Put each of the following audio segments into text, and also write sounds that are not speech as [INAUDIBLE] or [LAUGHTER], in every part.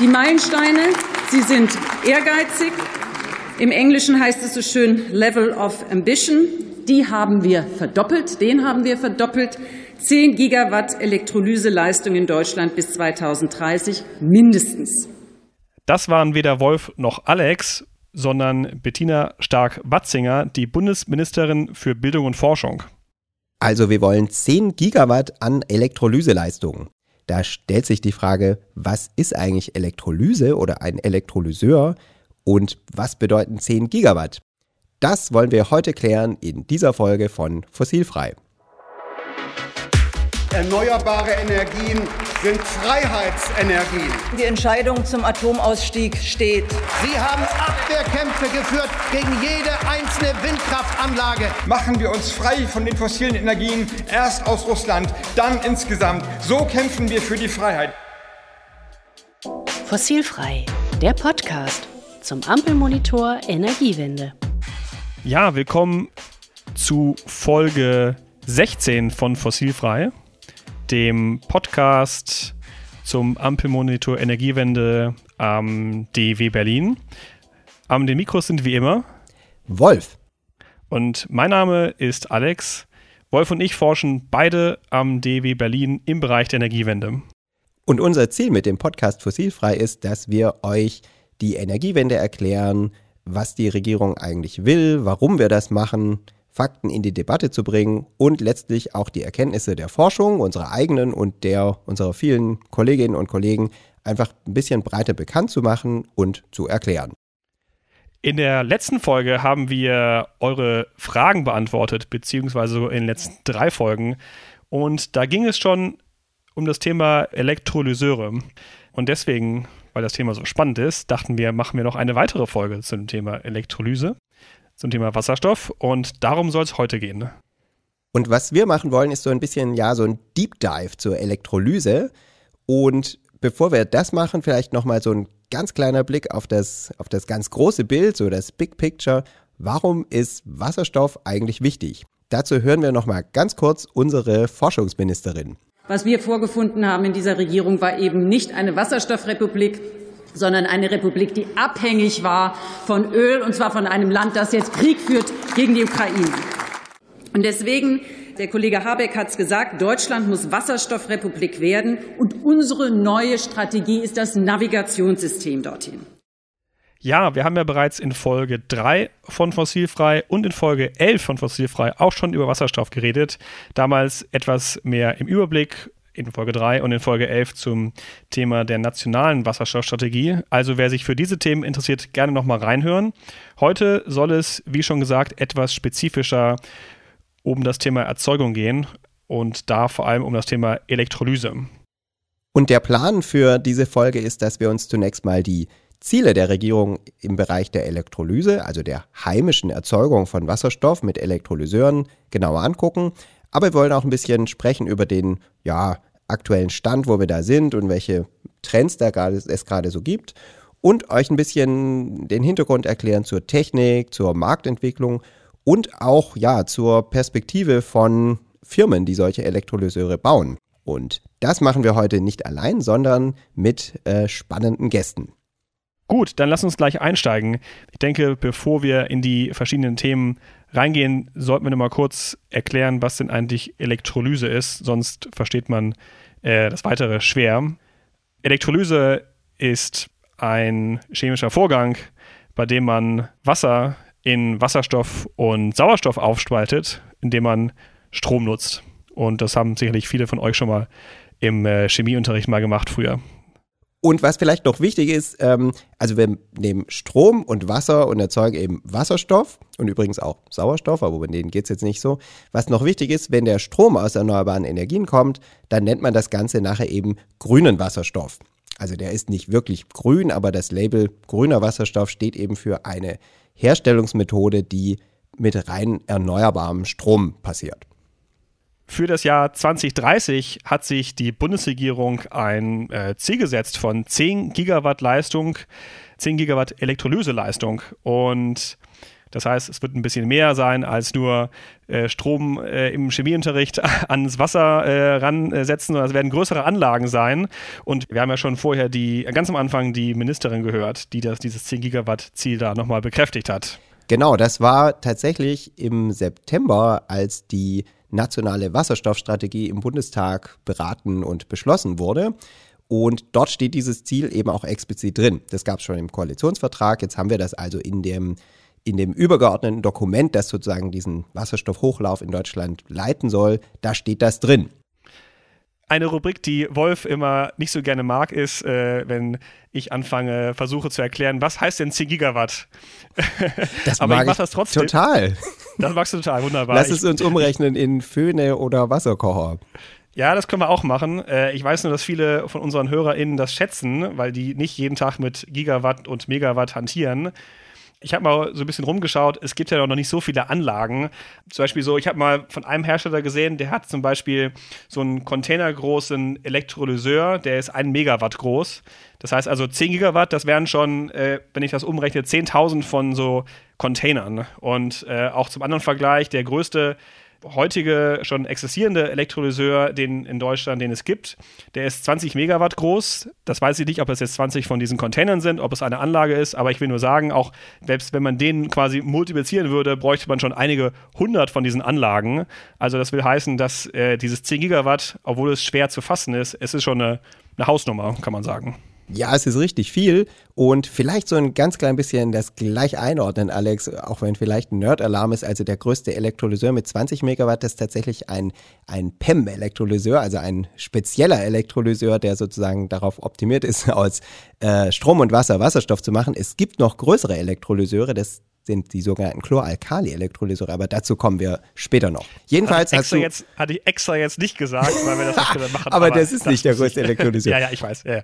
Die Meilensteine, sie sind ehrgeizig. Im Englischen heißt es so schön Level of Ambition. Die haben wir verdoppelt, den haben wir verdoppelt. 10 Gigawatt Elektrolyseleistung in Deutschland bis 2030 mindestens. Das waren weder Wolf noch Alex, sondern Bettina Stark-Watzinger, die Bundesministerin für Bildung und Forschung. Also wir wollen 10 Gigawatt an Elektrolyseleistung. Da stellt sich die Frage, was ist eigentlich Elektrolyse oder ein Elektrolyseur und was bedeuten 10 Gigawatt? Das wollen wir heute klären in dieser Folge von Fossilfrei. Erneuerbare Energien sind Freiheitsenergien. Die Entscheidung zum Atomausstieg steht. Sie haben Abwehrkämpfe geführt gegen jede einzelne Windkraftanlage. Machen wir uns frei von den fossilen Energien, erst aus Russland, dann insgesamt. So kämpfen wir für die Freiheit. Fossilfrei, der Podcast zum Ampelmonitor Energiewende. Ja, willkommen zu Folge 16 von Fossilfrei dem Podcast zum Ampelmonitor Energiewende am DW Berlin. Am den Mikros sind wie immer Wolf. Und mein Name ist Alex. Wolf und ich forschen beide am DW Berlin im Bereich der Energiewende. Und unser Ziel mit dem Podcast Fossilfrei ist, dass wir euch die Energiewende erklären, was die Regierung eigentlich will, warum wir das machen, Fakten in die Debatte zu bringen und letztlich auch die Erkenntnisse der Forschung, unserer eigenen und der unserer vielen Kolleginnen und Kollegen einfach ein bisschen breiter bekannt zu machen und zu erklären. In der letzten Folge haben wir eure Fragen beantwortet, beziehungsweise in den letzten drei Folgen. Und da ging es schon um das Thema Elektrolyseure. Und deswegen, weil das Thema so spannend ist, dachten wir, machen wir noch eine weitere Folge zum Thema Elektrolyse zum Thema Wasserstoff und darum soll es heute gehen. Ne? Und was wir machen wollen, ist so ein bisschen, ja, so ein Deep Dive zur Elektrolyse. Und bevor wir das machen, vielleicht nochmal so ein ganz kleiner Blick auf das, auf das ganz große Bild, so das Big Picture. Warum ist Wasserstoff eigentlich wichtig? Dazu hören wir nochmal ganz kurz unsere Forschungsministerin. Was wir vorgefunden haben in dieser Regierung war eben nicht eine Wasserstoffrepublik, sondern eine Republik, die abhängig war von Öl, und zwar von einem Land, das jetzt Krieg führt gegen die Ukraine. Und deswegen, der Kollege Habeck hat es gesagt, Deutschland muss Wasserstoffrepublik werden, und unsere neue Strategie ist das Navigationssystem dorthin. Ja, wir haben ja bereits in Folge 3 von Fossilfrei und in Folge 11 von Fossilfrei auch schon über Wasserstoff geredet. Damals etwas mehr im Überblick in Folge 3 und in Folge 11 zum Thema der nationalen Wasserstoffstrategie. Also wer sich für diese Themen interessiert, gerne nochmal reinhören. Heute soll es, wie schon gesagt, etwas spezifischer um das Thema Erzeugung gehen und da vor allem um das Thema Elektrolyse. Und der Plan für diese Folge ist, dass wir uns zunächst mal die Ziele der Regierung im Bereich der Elektrolyse, also der heimischen Erzeugung von Wasserstoff mit Elektrolyseuren, genauer angucken. Aber wir wollen auch ein bisschen sprechen über den ja, aktuellen Stand, wo wir da sind und welche Trends da grade, es gerade so gibt. Und euch ein bisschen den Hintergrund erklären zur Technik, zur Marktentwicklung und auch ja zur Perspektive von Firmen, die solche Elektrolyseure bauen. Und das machen wir heute nicht allein, sondern mit äh, spannenden Gästen. Gut, dann lass uns gleich einsteigen. Ich denke, bevor wir in die verschiedenen Themen reingehen, sollten wir mal kurz erklären, was denn eigentlich Elektrolyse ist, sonst versteht man äh, das weitere schwer. Elektrolyse ist ein chemischer Vorgang, bei dem man Wasser in Wasserstoff und Sauerstoff aufspaltet, indem man Strom nutzt. Und das haben sicherlich viele von euch schon mal im äh, Chemieunterricht mal gemacht früher. Und was vielleicht noch wichtig ist, ähm, also wir nehmen Strom und Wasser und erzeugen eben Wasserstoff und übrigens auch Sauerstoff, aber um den geht es jetzt nicht so. Was noch wichtig ist, wenn der Strom aus erneuerbaren Energien kommt, dann nennt man das Ganze nachher eben grünen Wasserstoff. Also der ist nicht wirklich grün, aber das Label grüner Wasserstoff steht eben für eine Herstellungsmethode, die mit rein erneuerbarem Strom passiert. Für das Jahr 2030 hat sich die Bundesregierung ein äh, Ziel gesetzt von 10 Gigawatt Leistung, 10 Gigawatt Elektrolyseleistung. Und Das heißt, es wird ein bisschen mehr sein als nur äh, Strom äh, im Chemieunterricht [LAUGHS] ans Wasser äh, ransetzen, sondern es werden größere Anlagen sein. Und wir haben ja schon vorher die, ganz am Anfang die Ministerin gehört, die das, dieses 10 Gigawatt Ziel da nochmal bekräftigt hat. Genau, das war tatsächlich im September, als die nationale Wasserstoffstrategie im Bundestag beraten und beschlossen wurde. Und dort steht dieses Ziel eben auch explizit drin. Das gab es schon im Koalitionsvertrag. Jetzt haben wir das also in dem, in dem übergeordneten Dokument, das sozusagen diesen Wasserstoffhochlauf in Deutschland leiten soll. Da steht das drin. Eine Rubrik, die Wolf immer nicht so gerne mag, ist, äh, wenn ich anfange, versuche zu erklären, was heißt denn 10 Gigawatt? [LAUGHS] Das Aber mag ich mach das trotzdem. Total. Das magst du total, wunderbar. Lass es uns umrechnen in Föhne oder Wasserkocher. Ja, das können wir auch machen. Äh, ich weiß nur, dass viele von unseren HörerInnen das schätzen, weil die nicht jeden Tag mit Gigawatt und Megawatt hantieren. Ich habe mal so ein bisschen rumgeschaut, es gibt ja noch nicht so viele Anlagen. Zum Beispiel so, ich habe mal von einem Hersteller gesehen, der hat zum Beispiel so einen containergroßen Elektrolyseur, der ist ein Megawatt groß. Das heißt also 10 Gigawatt, das wären schon, äh, wenn ich das umrechne, 10.000 von so Containern. Und äh, auch zum anderen Vergleich, der größte heutige schon existierende Elektrolyseur, den in Deutschland, den es gibt, der ist 20 Megawatt groß. Das weiß ich nicht, ob es jetzt 20 von diesen Containern sind, ob es eine Anlage ist, aber ich will nur sagen, auch selbst wenn man den quasi multiplizieren würde, bräuchte man schon einige hundert von diesen Anlagen. Also das will heißen, dass äh, dieses 10 Gigawatt, obwohl es schwer zu fassen ist, es ist schon eine, eine Hausnummer, kann man sagen. Ja, es ist richtig viel und vielleicht so ein ganz klein bisschen das gleich einordnen, Alex, auch wenn vielleicht ein Nerd-Alarm ist. Also der größte Elektrolyseur mit 20 Megawatt ist tatsächlich ein, ein PEM-Elektrolyseur, also ein spezieller Elektrolyseur, der sozusagen darauf optimiert ist, [LAUGHS] aus äh, Strom und Wasser Wasserstoff zu machen. Es gibt noch größere Elektrolyseure, das sind die sogenannten Chloralkali-Elektrolyseure, aber dazu kommen wir später noch. Jedenfalls hast du jetzt, hatte ich extra jetzt nicht gesagt, weil wir das [LAUGHS] nicht machen. aber, aber das ist nicht der größte Elektrolyseur. [LAUGHS] ja, ja, ich weiß. Ja.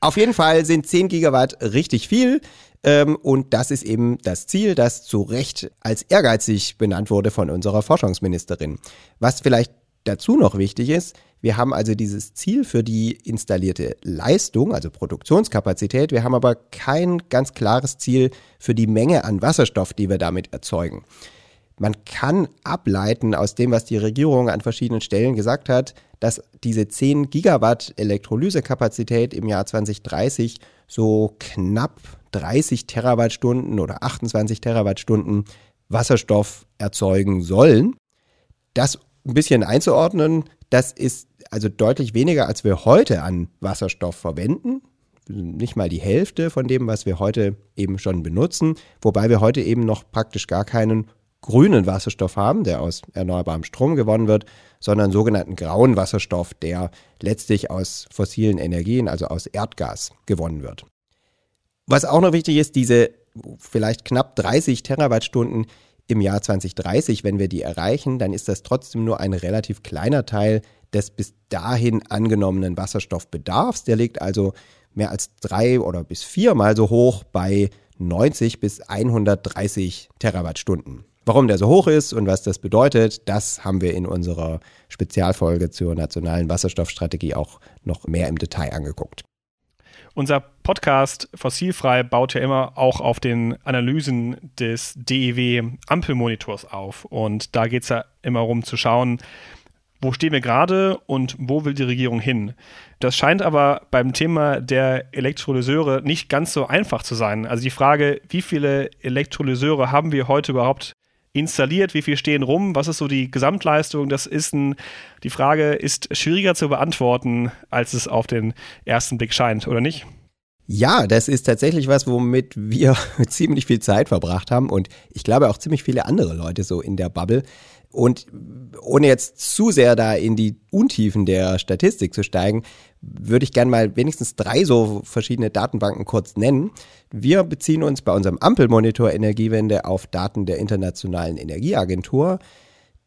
Auf jeden Fall sind 10 Gigawatt richtig viel. Ähm, und das ist eben das Ziel, das zu Recht als ehrgeizig benannt wurde von unserer Forschungsministerin. Was vielleicht dazu noch wichtig ist, wir haben also dieses Ziel für die installierte Leistung, also Produktionskapazität. Wir haben aber kein ganz klares Ziel für die Menge an Wasserstoff, die wir damit erzeugen. Man kann ableiten aus dem, was die Regierung an verschiedenen Stellen gesagt hat, dass diese 10 Gigawatt Elektrolysekapazität im Jahr 2030 so knapp 30 Terawattstunden oder 28 Terawattstunden Wasserstoff erzeugen sollen. Das ein bisschen einzuordnen, das ist also deutlich weniger, als wir heute an Wasserstoff verwenden. Nicht mal die Hälfte von dem, was wir heute eben schon benutzen, wobei wir heute eben noch praktisch gar keinen grünen Wasserstoff haben, der aus erneuerbarem Strom gewonnen wird, sondern sogenannten grauen Wasserstoff, der letztlich aus fossilen Energien, also aus Erdgas, gewonnen wird. Was auch noch wichtig ist, diese vielleicht knapp 30 Terawattstunden im Jahr 2030, wenn wir die erreichen, dann ist das trotzdem nur ein relativ kleiner Teil des bis dahin angenommenen Wasserstoffbedarfs. Der liegt also mehr als drei oder bis viermal so hoch bei 90 bis 130 Terawattstunden. Warum der so hoch ist und was das bedeutet, das haben wir in unserer Spezialfolge zur nationalen Wasserstoffstrategie auch noch mehr im Detail angeguckt. Unser Podcast Fossilfrei baut ja immer auch auf den Analysen des DEW Ampelmonitors auf. Und da geht es ja immer darum zu schauen, wo stehen wir gerade und wo will die Regierung hin? Das scheint aber beim Thema der Elektrolyseure nicht ganz so einfach zu sein. Also die Frage, wie viele Elektrolyseure haben wir heute überhaupt installiert, wie viel stehen rum, was ist so die Gesamtleistung, das ist ein, die Frage ist schwieriger zu beantworten, als es auf den ersten Blick scheint, oder nicht? Ja, das ist tatsächlich was, womit wir [LAUGHS] ziemlich viel Zeit verbracht haben und ich glaube auch ziemlich viele andere Leute so in der Bubble. Und ohne jetzt zu sehr da in die Untiefen der Statistik zu steigen, würde ich gerne mal wenigstens drei so verschiedene Datenbanken kurz nennen. Wir beziehen uns bei unserem Ampelmonitor Energiewende auf Daten der Internationalen Energieagentur.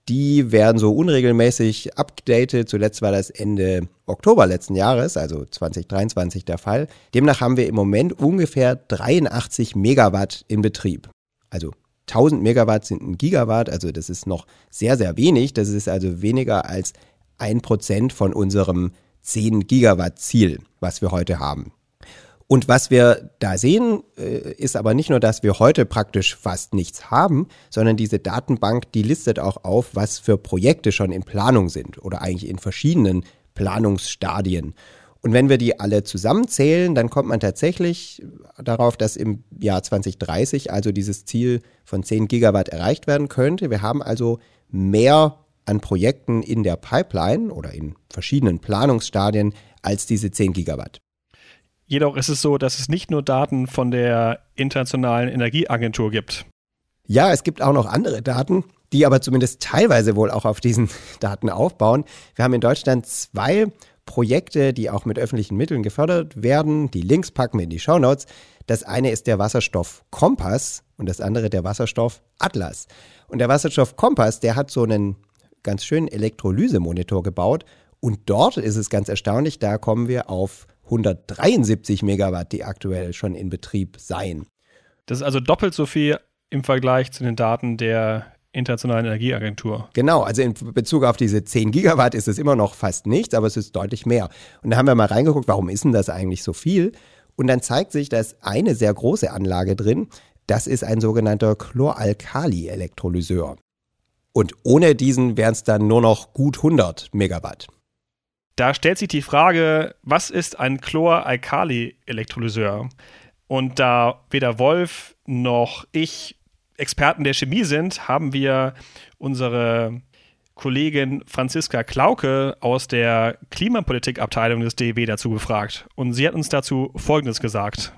Die werden so unregelmäßig updated. Zuletzt war das Ende Oktober letzten Jahres, also 2023 der Fall. Demnach haben wir im Moment ungefähr 83 Megawatt in Betrieb. Also 1000 Megawatt sind ein Gigawatt, also das ist noch sehr, sehr wenig. Das ist also weniger als ein Prozent von unserem 10 Gigawatt Ziel, was wir heute haben. Und was wir da sehen, äh, ist aber nicht nur, dass wir heute praktisch fast nichts haben, sondern diese Datenbank, die listet auch auf, was für Projekte schon in Planung sind oder eigentlich in verschiedenen Planungsstadien. Und wenn wir die alle zusammenzählen, dann kommt man tatsächlich darauf, dass im Jahr 2030 also dieses Ziel von 10 Gigawatt erreicht werden könnte. Wir haben also mehr an Projekten in der Pipeline oder in verschiedenen Planungsstadien als diese 10 Gigawatt. Jedoch ist es so, dass es nicht nur Daten von der Internationalen Energieagentur gibt. Ja, es gibt auch noch andere Daten, die aber zumindest teilweise wohl auch auf diesen [LAUGHS] Daten aufbauen. Wir haben in Deutschland zwei Projekte, die auch mit öffentlichen Mitteln gefördert werden. Die Links packen wir in die Shownotes. Das eine ist der Wasserstoff Kompass und das andere der Wasserstoff Atlas. Und der Wasserstoff Kompass, der hat so einen ganz schönen Elektrolysemonitor gebaut. Und dort ist es ganz erstaunlich, da kommen wir auf 173 Megawatt, die aktuell schon in Betrieb seien. Das ist also doppelt so viel im Vergleich zu den Daten der Internationalen Energieagentur. Genau, also in Bezug auf diese 10 Gigawatt ist es immer noch fast nichts, aber es ist deutlich mehr. Und da haben wir mal reingeguckt, warum ist denn das eigentlich so viel? Und dann zeigt sich, dass eine sehr große Anlage drin, das ist ein sogenannter Chloralkali-Elektrolyseur. Und ohne diesen wären es dann nur noch gut 100 Megawatt. Da stellt sich die Frage, was ist ein Chlor-Alkali-Elektrolyseur? Und da weder Wolf noch ich Experten der Chemie sind, haben wir unsere Kollegin Franziska Klauke aus der Klimapolitikabteilung des DEW dazu gefragt. Und sie hat uns dazu Folgendes gesagt.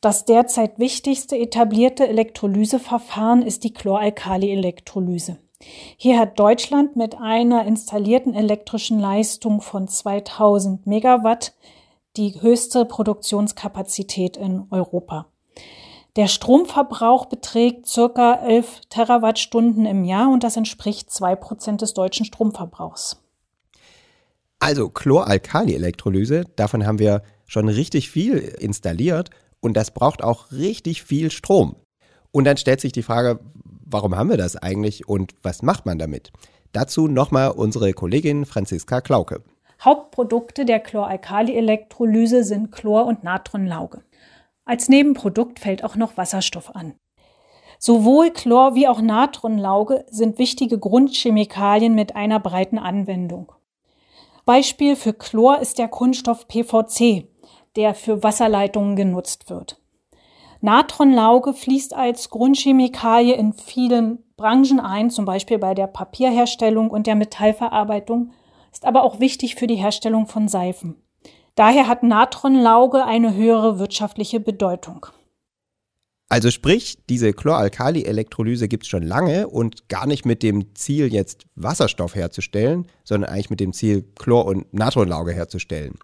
Das derzeit wichtigste etablierte Elektrolyseverfahren ist die Chloralkali-Elektrolyse. Hier hat Deutschland mit einer installierten elektrischen Leistung von 2000 Megawatt die höchste Produktionskapazität in Europa. Der Stromverbrauch beträgt circa 11 Terawattstunden im Jahr und das entspricht zwei Prozent des deutschen Stromverbrauchs. Also Chloralkali-Elektrolyse, davon haben wir schon richtig viel installiert und das braucht auch richtig viel Strom. Und dann stellt sich die Frage, warum haben wir das eigentlich und was macht man damit? Dazu nochmal unsere Kollegin Franziska Klauke. Hauptprodukte der Chloralkali-Elektrolyse sind Chlor- und Natronlauge. Als Nebenprodukt fällt auch noch Wasserstoff an. Sowohl Chlor wie auch Natronlauge sind wichtige Grundchemikalien mit einer breiten Anwendung. Beispiel für Chlor ist der Kunststoff PVC, der für Wasserleitungen genutzt wird. Natronlauge fließt als Grundchemikalie in vielen Branchen ein, zum Beispiel bei der Papierherstellung und der Metallverarbeitung, ist aber auch wichtig für die Herstellung von Seifen. Daher hat Natronlauge eine höhere wirtschaftliche Bedeutung. Also sprich, diese Chloralkali-Elektrolyse gibt es schon lange und gar nicht mit dem Ziel, jetzt Wasserstoff herzustellen, sondern eigentlich mit dem Ziel, Chlor- und Natronlauge herzustellen.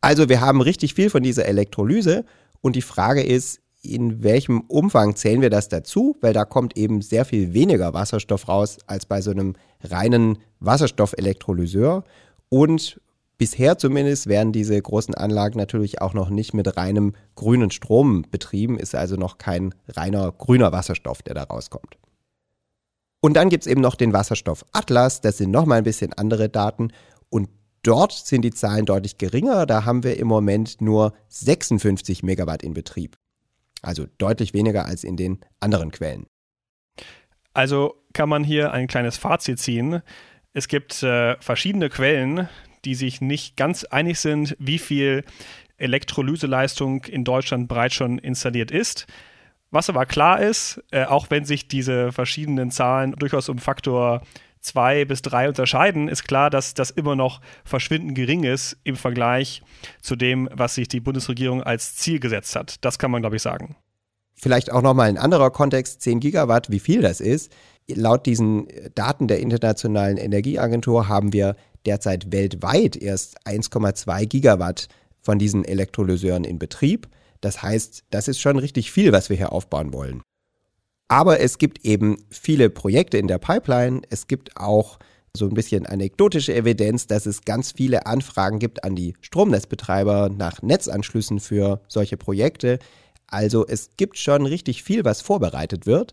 Also wir haben richtig viel von dieser Elektrolyse und die Frage ist, in welchem Umfang zählen wir das dazu, weil da kommt eben sehr viel weniger Wasserstoff raus als bei so einem reinen Wasserstoffelektrolyseur. Und bisher zumindest werden diese großen Anlagen natürlich auch noch nicht mit reinem grünen Strom betrieben, ist also noch kein reiner grüner Wasserstoff, der da rauskommt. Und dann gibt es eben noch den Wasserstoff Atlas, das sind nochmal ein bisschen andere Daten und dort sind die Zahlen deutlich geringer, da haben wir im Moment nur 56 Megawatt in Betrieb. Also deutlich weniger als in den anderen Quellen. Also kann man hier ein kleines Fazit ziehen. Es gibt äh, verschiedene Quellen, die sich nicht ganz einig sind, wie viel Elektrolyseleistung in Deutschland bereits schon installiert ist. Was aber klar ist, äh, auch wenn sich diese verschiedenen Zahlen durchaus um Faktor zwei bis drei unterscheiden, ist klar, dass das immer noch verschwindend gering ist im Vergleich zu dem, was sich die Bundesregierung als Ziel gesetzt hat. Das kann man, glaube ich, sagen. Vielleicht auch nochmal ein anderer Kontext, 10 Gigawatt, wie viel das ist. Laut diesen Daten der Internationalen Energieagentur haben wir derzeit weltweit erst 1,2 Gigawatt von diesen Elektrolyseuren in Betrieb. Das heißt, das ist schon richtig viel, was wir hier aufbauen wollen. Aber es gibt eben viele Projekte in der Pipeline. Es gibt auch so ein bisschen anekdotische Evidenz, dass es ganz viele Anfragen gibt an die Stromnetzbetreiber nach Netzanschlüssen für solche Projekte. Also es gibt schon richtig viel, was vorbereitet wird.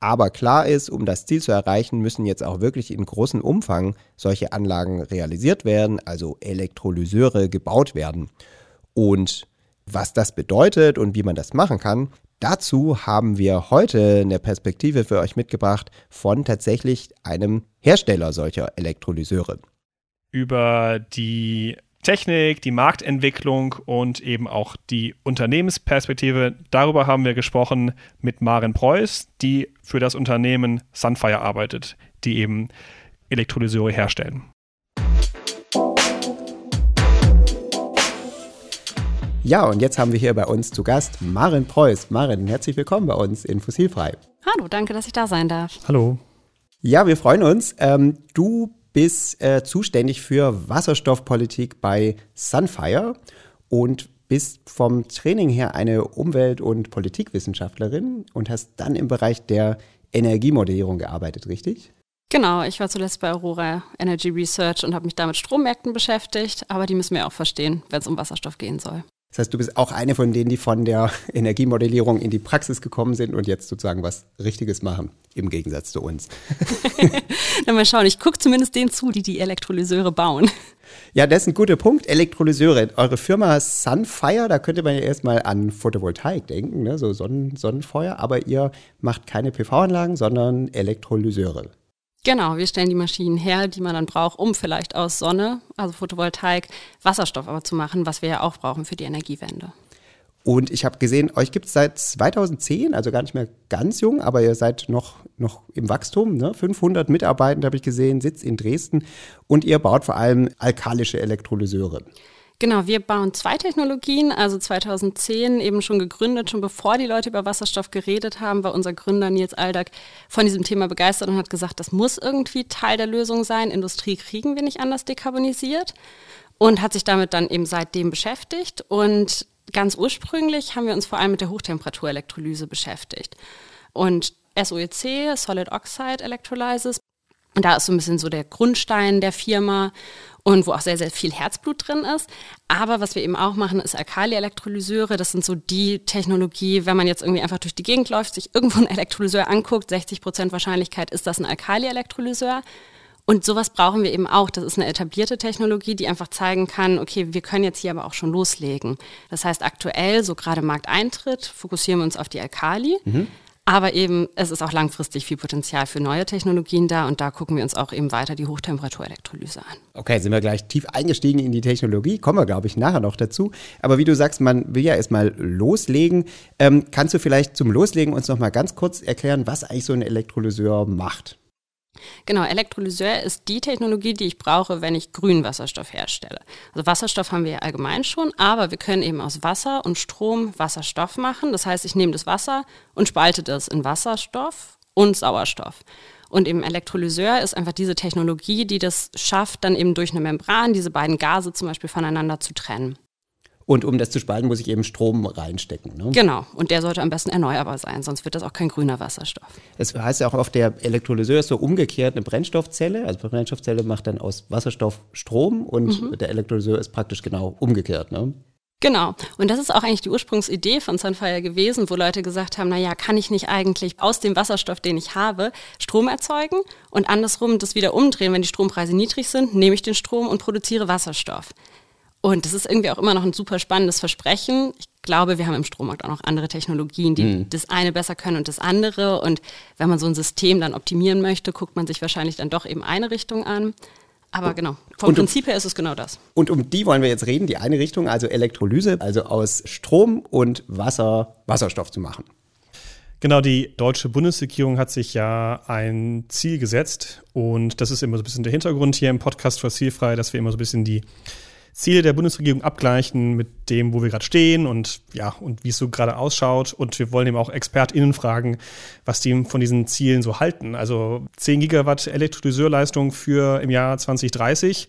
Aber klar ist, um das Ziel zu erreichen, müssen jetzt auch wirklich in großem Umfang solche Anlagen realisiert werden, also Elektrolyseure gebaut werden. Und Was das bedeutet und wie man das machen kann, dazu haben wir heute eine Perspektive für euch mitgebracht von tatsächlich einem Hersteller solcher Elektrolyseure. Über die Technik, die Marktentwicklung und eben auch die Unternehmensperspektive. Darüber haben wir gesprochen mit Maren Preuß, die für das Unternehmen Sunfire arbeitet, die eben Elektrolyseure herstellen. Ja, und jetzt haben wir hier bei uns zu Gast Maren Preuß. Maren, herzlich willkommen bei uns in Fossilfrei. Hallo, danke, dass ich da sein darf. Hallo. Ja, wir freuen uns. Ähm, du bist äh, zuständig für Wasserstoffpolitik bei Sunfire und bist vom Training her eine Umwelt- und Politikwissenschaftlerin und hast dann im Bereich der Energiemodellierung gearbeitet, richtig? Genau, ich war zuletzt bei Aurora Energy Research und habe mich da mit Strommärkten beschäftigt, aber die müssen wir auch verstehen, wenn es um Wasserstoff gehen soll. Das heißt, du bist auch eine von denen, die von der [LAUGHS] Energiemodellierung in die Praxis gekommen sind und jetzt sozusagen was Richtiges machen, im Gegensatz zu uns. [LAUGHS] Na mal schauen, ich gucke zumindest denen zu, die die Elektrolyseure bauen. Ja, das ist ein guter Punkt. Elektrolyseure. Eure Firma Sunfire, da könnte man ja erstmal an Photovoltaik denken, ne? so Sonnen Sonnenfeuer, aber ihr macht keine PV-Anlagen, sondern Elektrolyseure. Genau, wir stellen die Maschinen her, die man dann braucht, um vielleicht aus Sonne, also Photovoltaik, Wasserstoff aber zu machen, was wir ja auch brauchen für die Energiewende. Und ich habe gesehen, euch gibt es seit 2010, also gar nicht mehr ganz jung, aber ihr seid noch, noch im Wachstum. Ne? 500 Mitarbeitende habe ich gesehen, sitzt in Dresden und ihr baut vor allem alkalische Elektrolyseure. Genau, wir bauen zwei Technologien. Also 2010 eben schon gegründet, schon bevor die Leute über Wasserstoff geredet haben, war unser Gründer Nils Aldag von diesem Thema begeistert und hat gesagt, das muss irgendwie Teil der Lösung sein. Industrie kriegen wir nicht anders dekarbonisiert und hat sich damit dann eben seitdem beschäftigt. Und ganz ursprünglich haben wir uns vor allem mit der Hochtemperaturelektrolyse beschäftigt. Und SOEC, Solid Oxide Electrolysis, und da ist so ein bisschen so der Grundstein der Firma und wo auch sehr, sehr viel Herzblut drin ist. Aber was wir eben auch machen, ist Alkali-Elektrolyseure. Das sind so die Technologie, wenn man jetzt irgendwie einfach durch die Gegend läuft, sich irgendwo ein Elektrolyseur anguckt, 60 Prozent Wahrscheinlichkeit ist das ein Alkali-Elektrolyseur. Und sowas brauchen wir eben auch. Das ist eine etablierte Technologie, die einfach zeigen kann, okay, wir können jetzt hier aber auch schon loslegen. Das heißt, aktuell, so gerade Markteintritt, fokussieren wir uns auf die Alkali. Mhm. Aber eben, es ist auch langfristig viel Potenzial für neue Technologien da und da gucken wir uns auch eben weiter die Hochtemperaturelektrolyse an. Okay, sind wir gleich tief eingestiegen in die Technologie, kommen wir, glaube ich, nachher noch dazu. Aber wie du sagst, man will ja erstmal loslegen. Ähm, kannst du vielleicht zum Loslegen uns noch mal ganz kurz erklären, was eigentlich so ein Elektrolyseur macht? Genau, Elektrolyseur ist die Technologie, die ich brauche, wenn ich grünen Wasserstoff herstelle. Also Wasserstoff haben wir ja allgemein schon, aber wir können eben aus Wasser und Strom Wasserstoff machen. Das heißt, ich nehme das Wasser und spalte das in Wasserstoff und Sauerstoff. Und eben Elektrolyseur ist einfach diese Technologie, die das schafft, dann eben durch eine Membran diese beiden Gase zum Beispiel voneinander zu trennen. Und um das zu spalten, muss ich eben Strom reinstecken. Ne? Genau. Und der sollte am besten erneuerbar sein, sonst wird das auch kein grüner Wasserstoff. Das heißt ja auch auf der Elektrolyseur ist so umgekehrt eine Brennstoffzelle. Also die Brennstoffzelle macht dann aus Wasserstoff Strom und mhm. der Elektrolyseur ist praktisch genau umgekehrt. Ne? Genau. Und das ist auch eigentlich die Ursprungsidee von Sunfire gewesen, wo Leute gesagt haben, na ja, kann ich nicht eigentlich aus dem Wasserstoff, den ich habe, Strom erzeugen und andersrum das wieder umdrehen, wenn die Strompreise niedrig sind, nehme ich den Strom und produziere Wasserstoff. Und das ist irgendwie auch immer noch ein super spannendes Versprechen. Ich glaube, wir haben im Strommarkt auch noch andere Technologien, die mhm. das eine besser können und das andere. Und wenn man so ein System dann optimieren möchte, guckt man sich wahrscheinlich dann doch eben eine Richtung an. Aber genau, vom und Prinzip her ist es genau das. Und um die wollen wir jetzt reden, die eine Richtung, also Elektrolyse, also aus Strom und Wasser Wasserstoff zu machen. Genau, die deutsche Bundesregierung hat sich ja ein Ziel gesetzt und das ist immer so ein bisschen der Hintergrund hier im Podcast Fossilfrei, dass wir immer so ein bisschen die Ziele der Bundesregierung abgleichen mit dem, wo wir gerade stehen und ja, und wie es so gerade ausschaut. Und wir wollen eben auch ExpertInnen fragen, was die von diesen Zielen so halten. Also 10 Gigawatt Elektrolyseurleistung für im Jahr 2030.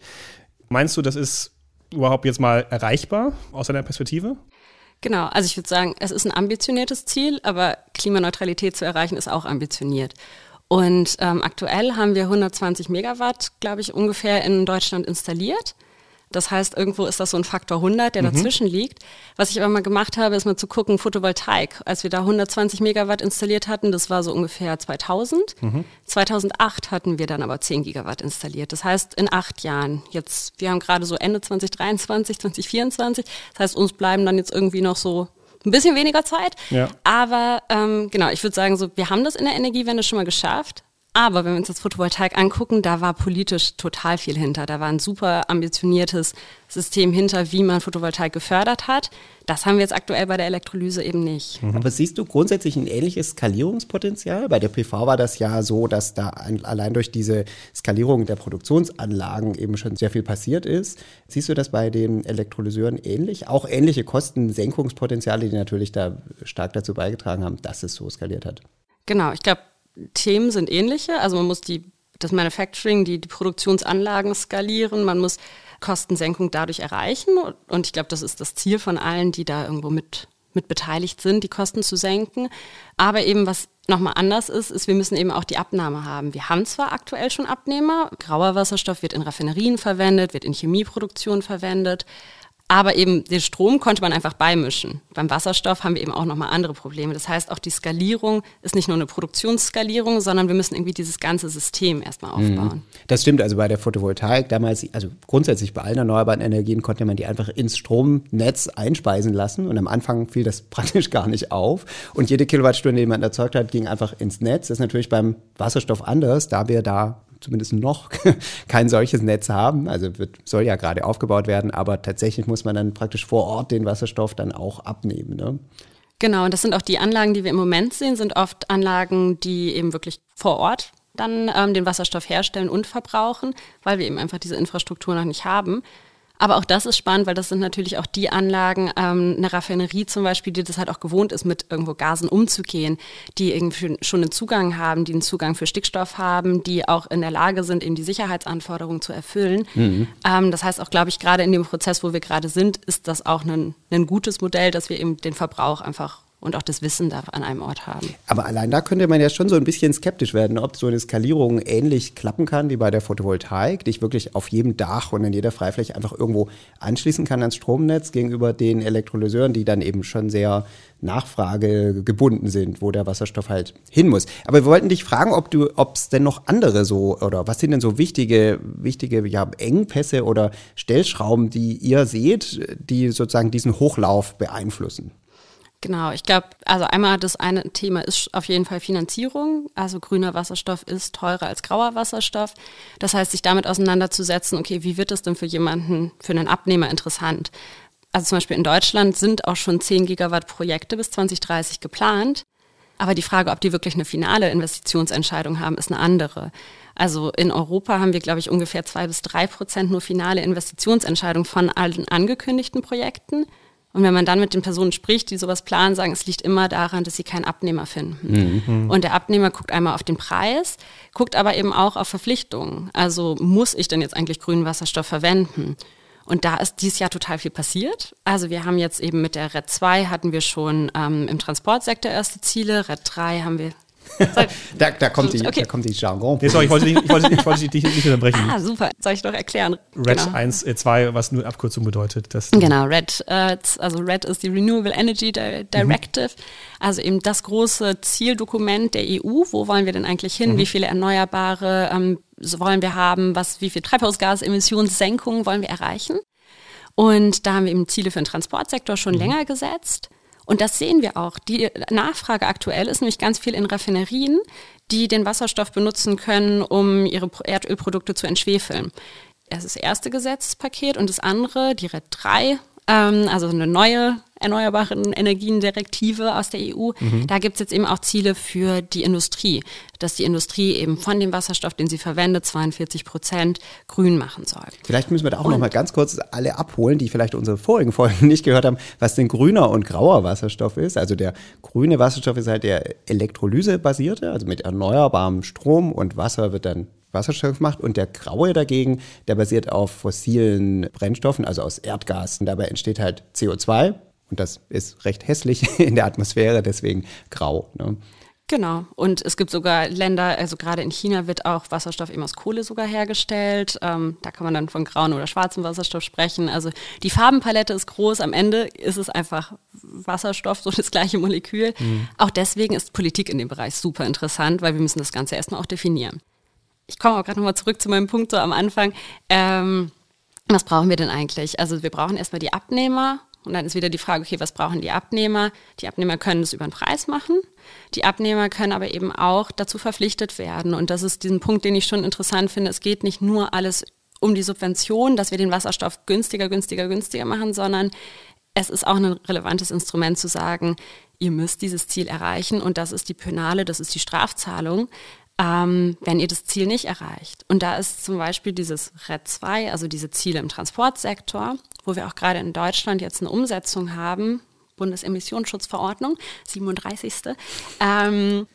Meinst du, das ist überhaupt jetzt mal erreichbar aus deiner Perspektive? Genau, also ich würde sagen, es ist ein ambitioniertes Ziel, aber Klimaneutralität zu erreichen ist auch ambitioniert. Und ähm, aktuell haben wir 120 Megawatt, glaube ich, ungefähr in Deutschland installiert. Das heißt, irgendwo ist das so ein Faktor 100, der mhm. dazwischen liegt. Was ich aber mal gemacht habe, ist mal zu gucken, Photovoltaik. Als wir da 120 Megawatt installiert hatten, das war so ungefähr 2000. Mhm. 2008 hatten wir dann aber 10 Gigawatt installiert. Das heißt, in acht Jahren. Jetzt, wir haben gerade so Ende 2023, 2024. Das heißt, uns bleiben dann jetzt irgendwie noch so ein bisschen weniger Zeit. Ja. Aber ähm, genau, ich würde sagen, so, wir haben das in der Energiewende schon mal geschafft. Aber wenn wir uns das Photovoltaik angucken, da war politisch total viel hinter. Da war ein super ambitioniertes System hinter, wie man Photovoltaik gefördert hat. Das haben wir jetzt aktuell bei der Elektrolyse eben nicht. Mhm. Aber siehst du grundsätzlich ein ähnliches Skalierungspotenzial? Bei der PV war das ja so, dass da allein durch diese Skalierung der Produktionsanlagen eben schon sehr viel passiert ist. Siehst du das bei den Elektrolyseuren ähnlich? Auch ähnliche Kostensenkungspotenziale, die natürlich da stark dazu beigetragen haben, dass es so skaliert hat. Genau, ich glaube, Themen sind ähnliche. Also man muss die, das Manufacturing, die, die Produktionsanlagen skalieren, man muss Kostensenkung dadurch erreichen. Und ich glaube, das ist das Ziel von allen, die da irgendwo mit, mit beteiligt sind, die Kosten zu senken. Aber eben was nochmal anders ist, ist, wir müssen eben auch die Abnahme haben. Wir haben zwar aktuell schon Abnehmer, grauer Wasserstoff wird in Raffinerien verwendet, wird in Chemieproduktion verwendet, aber eben den Strom konnte man einfach beimischen. Beim Wasserstoff haben wir eben auch nochmal andere Probleme. Das heißt, auch die Skalierung ist nicht nur eine Produktionsskalierung, sondern wir müssen irgendwie dieses ganze System erstmal mhm. aufbauen. Das stimmt. Also bei der Photovoltaik damals, also grundsätzlich bei allen erneuerbaren Energien konnte man die einfach ins Stromnetz einspeisen lassen. Und am Anfang fiel das [LAUGHS] praktisch gar nicht auf. Und jede Kilowattstunde, die man erzeugt hat, ging einfach ins Netz. Das ist natürlich beim Wasserstoff anders, da wir da zumindest noch [LAUGHS] kein solches Netz haben. Also wird, soll ja gerade aufgebaut werden, aber tatsächlich muss man dann praktisch vor Ort den Wasserstoff dann auch abnehmen. Ne? Genau, und das sind auch die Anlagen, die wir im Moment sehen, sind oft Anlagen, die eben wirklich vor Ort dann ähm, den Wasserstoff herstellen und verbrauchen, weil wir eben einfach diese Infrastruktur noch nicht haben. Aber auch das ist spannend, weil das sind natürlich auch die Anlagen, ähm, eine Raffinerie zum Beispiel, die das halt auch gewohnt ist, mit irgendwo Gasen umzugehen, die irgendwie schon einen Zugang haben, die einen Zugang für Stickstoff haben, die auch in der Lage sind, eben die Sicherheitsanforderungen zu erfüllen. Mhm. Ähm, das heißt auch, glaube ich, gerade in dem Prozess, wo wir gerade sind, ist das auch ein, ein gutes Modell, dass wir eben den Verbrauch einfach und auch das Wissen da an einem Ort haben. Aber allein da könnte man ja schon so ein bisschen skeptisch werden, ob so eine Skalierung ähnlich klappen kann wie bei der Photovoltaik, die ich wirklich auf jedem Dach und in jeder Freifläche einfach irgendwo anschließen kann ans Stromnetz gegenüber den Elektrolyseuren, die dann eben schon sehr nachfragegebunden sind, wo der Wasserstoff halt hin muss. Aber wir wollten dich fragen, ob du, ob es denn noch andere so oder was sind denn so wichtige, wichtige ja, Engpässe oder Stellschrauben, die ihr seht, die sozusagen diesen Hochlauf beeinflussen? Genau, ich glaube, also einmal das eine Thema ist auf jeden Fall Finanzierung. Also grüner Wasserstoff ist teurer als grauer Wasserstoff. Das heißt, sich damit auseinanderzusetzen, okay, wie wird das denn für jemanden, für einen Abnehmer interessant? Also zum Beispiel in Deutschland sind auch schon 10 Gigawatt Projekte bis 2030 geplant. Aber die Frage, ob die wirklich eine finale Investitionsentscheidung haben, ist eine andere. Also in Europa haben wir, glaube ich, ungefähr zwei bis drei Prozent nur finale Investitionsentscheidungen von allen angekündigten Projekten. Und wenn man dann mit den Personen spricht, die sowas planen, sagen, es liegt immer daran, dass sie keinen Abnehmer finden. Mhm. Und der Abnehmer guckt einmal auf den Preis, guckt aber eben auch auf Verpflichtungen. Also muss ich denn jetzt eigentlich grünen Wasserstoff verwenden? Und da ist dieses Jahr total viel passiert. Also wir haben jetzt eben mit der RED 2 hatten wir schon ähm, im Transportsektor erste Ziele. RED 3 haben wir [LAUGHS] da, da, kommt die, okay. da kommt die Jargon. Nee, sorry, ich wollte, dich, ich, wollte, ich wollte dich nicht unterbrechen. Ah, super. Soll ich noch erklären? Red genau. 1, äh, 2, was nur Abkürzung bedeutet. Das genau, Red, äh, also Red ist die Renewable Energy Directive. Mhm. Also eben das große Zieldokument der EU. Wo wollen wir denn eigentlich hin? Mhm. Wie viele Erneuerbare ähm, wollen wir haben? Was, wie viel Treibhausgasemissionssenkungen wollen wir erreichen? Und da haben wir eben Ziele für den Transportsektor schon mhm. länger gesetzt. Und das sehen wir auch. Die Nachfrage aktuell ist nämlich ganz viel in Raffinerien, die den Wasserstoff benutzen können, um ihre Erdölprodukte zu entschwefeln. Das ist das erste Gesetzespaket und das andere, die RED 3, ähm, also eine neue erneuerbaren Energien-Direktive aus der EU. Mhm. Da gibt es jetzt eben auch Ziele für die Industrie, dass die Industrie eben von dem Wasserstoff, den sie verwendet, 42 Prozent grün machen soll. Vielleicht müssen wir da auch und, noch mal ganz kurz alle abholen, die vielleicht unsere vorigen Folgen [LAUGHS] nicht gehört haben, was denn grüner und grauer Wasserstoff ist. Also der grüne Wasserstoff ist halt der Elektrolysebasierte, also mit erneuerbarem Strom und Wasser wird dann Wasserstoff macht und der graue dagegen, der basiert auf fossilen Brennstoffen, also aus Erdgas. Und dabei entsteht halt CO2, und das ist recht hässlich [LAUGHS] in der Atmosphäre, deswegen grau. Ne? Genau. Und es gibt sogar Länder, also gerade in China wird auch Wasserstoff eben aus Kohle sogar hergestellt. Ähm, da kann man dann von grauen oder schwarzem Wasserstoff sprechen. Also die Farbenpalette ist groß. Am Ende ist es einfach Wasserstoff, so das gleiche Molekül. Mhm. Auch deswegen ist Politik in dem Bereich super interessant, weil wir müssen das Ganze erstmal auch definieren. Ich komme auch gerade nochmal zurück zu meinem Punkt so am Anfang. Ähm, was brauchen wir denn eigentlich? Also wir brauchen erstmal die Abnehmer und dann ist wieder die Frage, okay, was brauchen die Abnehmer? Die Abnehmer können es über den Preis machen. Die Abnehmer können aber eben auch dazu verpflichtet werden. Und das ist diesen Punkt, den ich schon interessant finde. Es geht nicht nur alles um die Subvention, dass wir den Wasserstoff günstiger, günstiger, günstiger machen, sondern es ist auch ein relevantes Instrument zu sagen, ihr müsst dieses Ziel erreichen und das ist die Penale, das ist die Strafzahlung, ähm, wenn ihr das Ziel nicht erreicht. Und da ist zum Beispiel dieses RED 2, also diese Ziele im Transportsektor, wo wir auch gerade in Deutschland jetzt eine Umsetzung haben, Bundesemissionsschutzverordnung, 37. Ähm,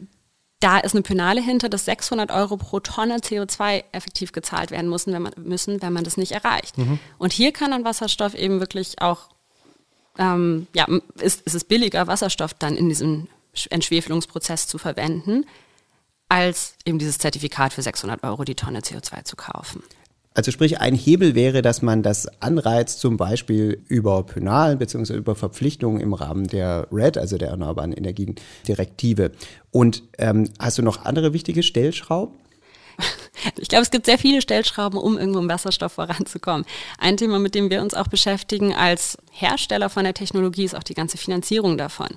da ist eine Penale hinter, dass 600 Euro pro Tonne CO2 effektiv gezahlt werden müssen, wenn man, müssen, wenn man das nicht erreicht. Mhm. Und hier kann dann Wasserstoff eben wirklich auch, ähm, ja, ist, ist es billiger, Wasserstoff dann in diesem Entschwefelungsprozess zu verwenden, als eben dieses Zertifikat für 600 Euro die Tonne CO2 zu kaufen. Also sprich, ein Hebel wäre, dass man das anreizt, zum Beispiel über Penalen bzw. über Verpflichtungen im Rahmen der RED, also der Erneuerbaren Energien Direktive. Und ähm, hast du noch andere wichtige Stellschrauben? [LAUGHS] Ich glaube, es gibt sehr viele Stellschrauben, um irgendwo im Wasserstoff voranzukommen. Ein Thema, mit dem wir uns auch beschäftigen als Hersteller von der Technologie, ist auch die ganze Finanzierung davon.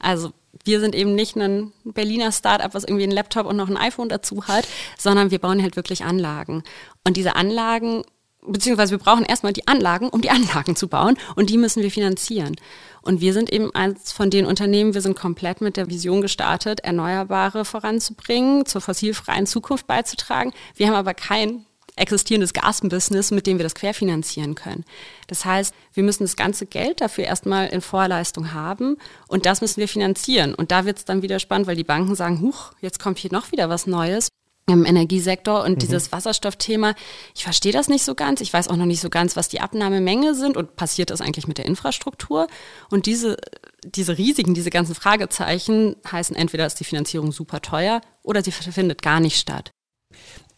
Also wir sind eben nicht ein Berliner Startup, was irgendwie einen Laptop und noch ein iPhone dazu hat, sondern wir bauen halt wirklich Anlagen. Und diese Anlagen, beziehungsweise wir brauchen erstmal die Anlagen, um die [LAUGHS] Anlagen zu bauen und die müssen wir finanzieren. Und wir sind eben eins von den Unternehmen, wir sind komplett mit der Vision gestartet, Erneuerbare voranzubringen, zur fossilfreien Zukunft beizutragen. Wir haben aber kein existierendes Gasbusiness, mit dem wir das querfinanzieren können. Das heißt, wir müssen das ganze Geld dafür erstmal in Vorleistung haben und das müssen wir finanzieren. Und da wird es dann wieder spannend, weil die Banken sagen, huch, jetzt kommt hier noch wieder was Neues im Energiesektor und mhm. dieses Wasserstoffthema, ich verstehe das nicht so ganz. Ich weiß auch noch nicht so ganz, was die Abnahmemenge sind und passiert das eigentlich mit der Infrastruktur. Und diese, diese Risiken, diese ganzen Fragezeichen heißen entweder ist die Finanzierung super teuer oder sie findet gar nicht statt.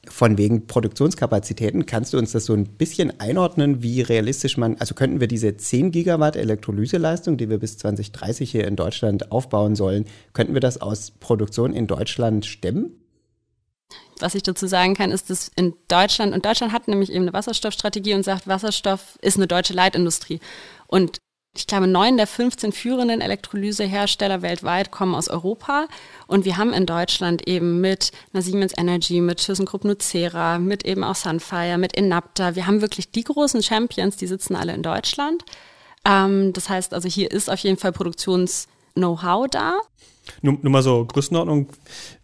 Von wegen Produktionskapazitäten, kannst du uns das so ein bisschen einordnen, wie realistisch man, also könnten wir diese 10 Gigawatt Elektrolyseleistung, die wir bis 2030 hier in Deutschland aufbauen sollen, könnten wir das aus Produktion in Deutschland stemmen? Was ich dazu sagen kann, ist, dass in Deutschland, und Deutschland hat nämlich eben eine Wasserstoffstrategie und sagt, Wasserstoff ist eine deutsche Leitindustrie. Und ich glaube, neun der 15 führenden Elektrolysehersteller weltweit kommen aus Europa. Und wir haben in Deutschland eben mit einer Siemens Energy, mit ThyssenKrupp Nucera, mit eben auch Sunfire, mit Inapta. Wir haben wirklich die großen Champions, die sitzen alle in Deutschland. Ähm, das heißt also, hier ist auf jeden Fall Produktions-Know-how da. Nur, nur, mal so Größenordnung,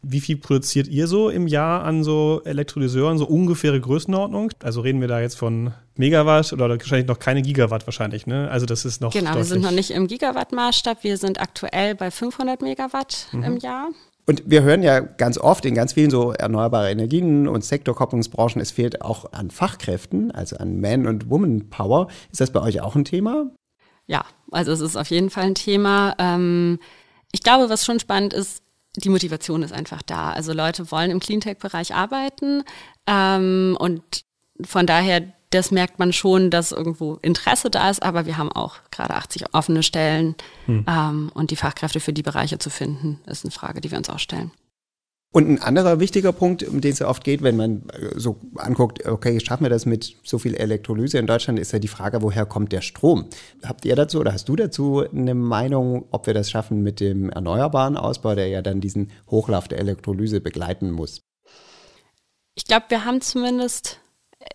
wie viel produziert ihr so im Jahr an so Elektrolyseuren, so ungefähre Größenordnung? Also reden wir da jetzt von Megawatt oder wahrscheinlich noch keine Gigawatt wahrscheinlich, ne? Also das ist noch Genau, wir sind noch nicht im Gigawatt-Maßstab, wir sind aktuell bei 500 Megawatt mhm. im Jahr. Und wir hören ja ganz oft in ganz vielen so erneuerbare Energien und Sektorkopplungsbranchen, es fehlt auch an Fachkräften, also an Man- und Woman-Power. Ist das bei euch auch ein Thema? Ja, also es ist auf jeden Fall ein Thema. Ähm, ich glaube, was schon spannend ist, die Motivation ist einfach da. Also Leute wollen im Cleantech-Bereich arbeiten ähm, und von daher, das merkt man schon, dass irgendwo Interesse da ist, aber wir haben auch gerade 80 offene Stellen hm. ähm, und die Fachkräfte für die Bereiche zu finden, ist eine Frage, die wir uns auch stellen. Und ein anderer wichtiger Punkt, um den es ja oft geht, wenn man äh, so anguckt, okay, schaffen wir das mit so viel Elektrolyse in Deutschland, ist ja die Frage, woher kommt der Strom? Habt ihr dazu oder hast du dazu eine Meinung, ob wir das schaffen mit dem erneuerbaren Ausbau, der ja dann diesen Hochlauf der Elektrolyse begleiten muss? Ich glaube, wir haben zumindest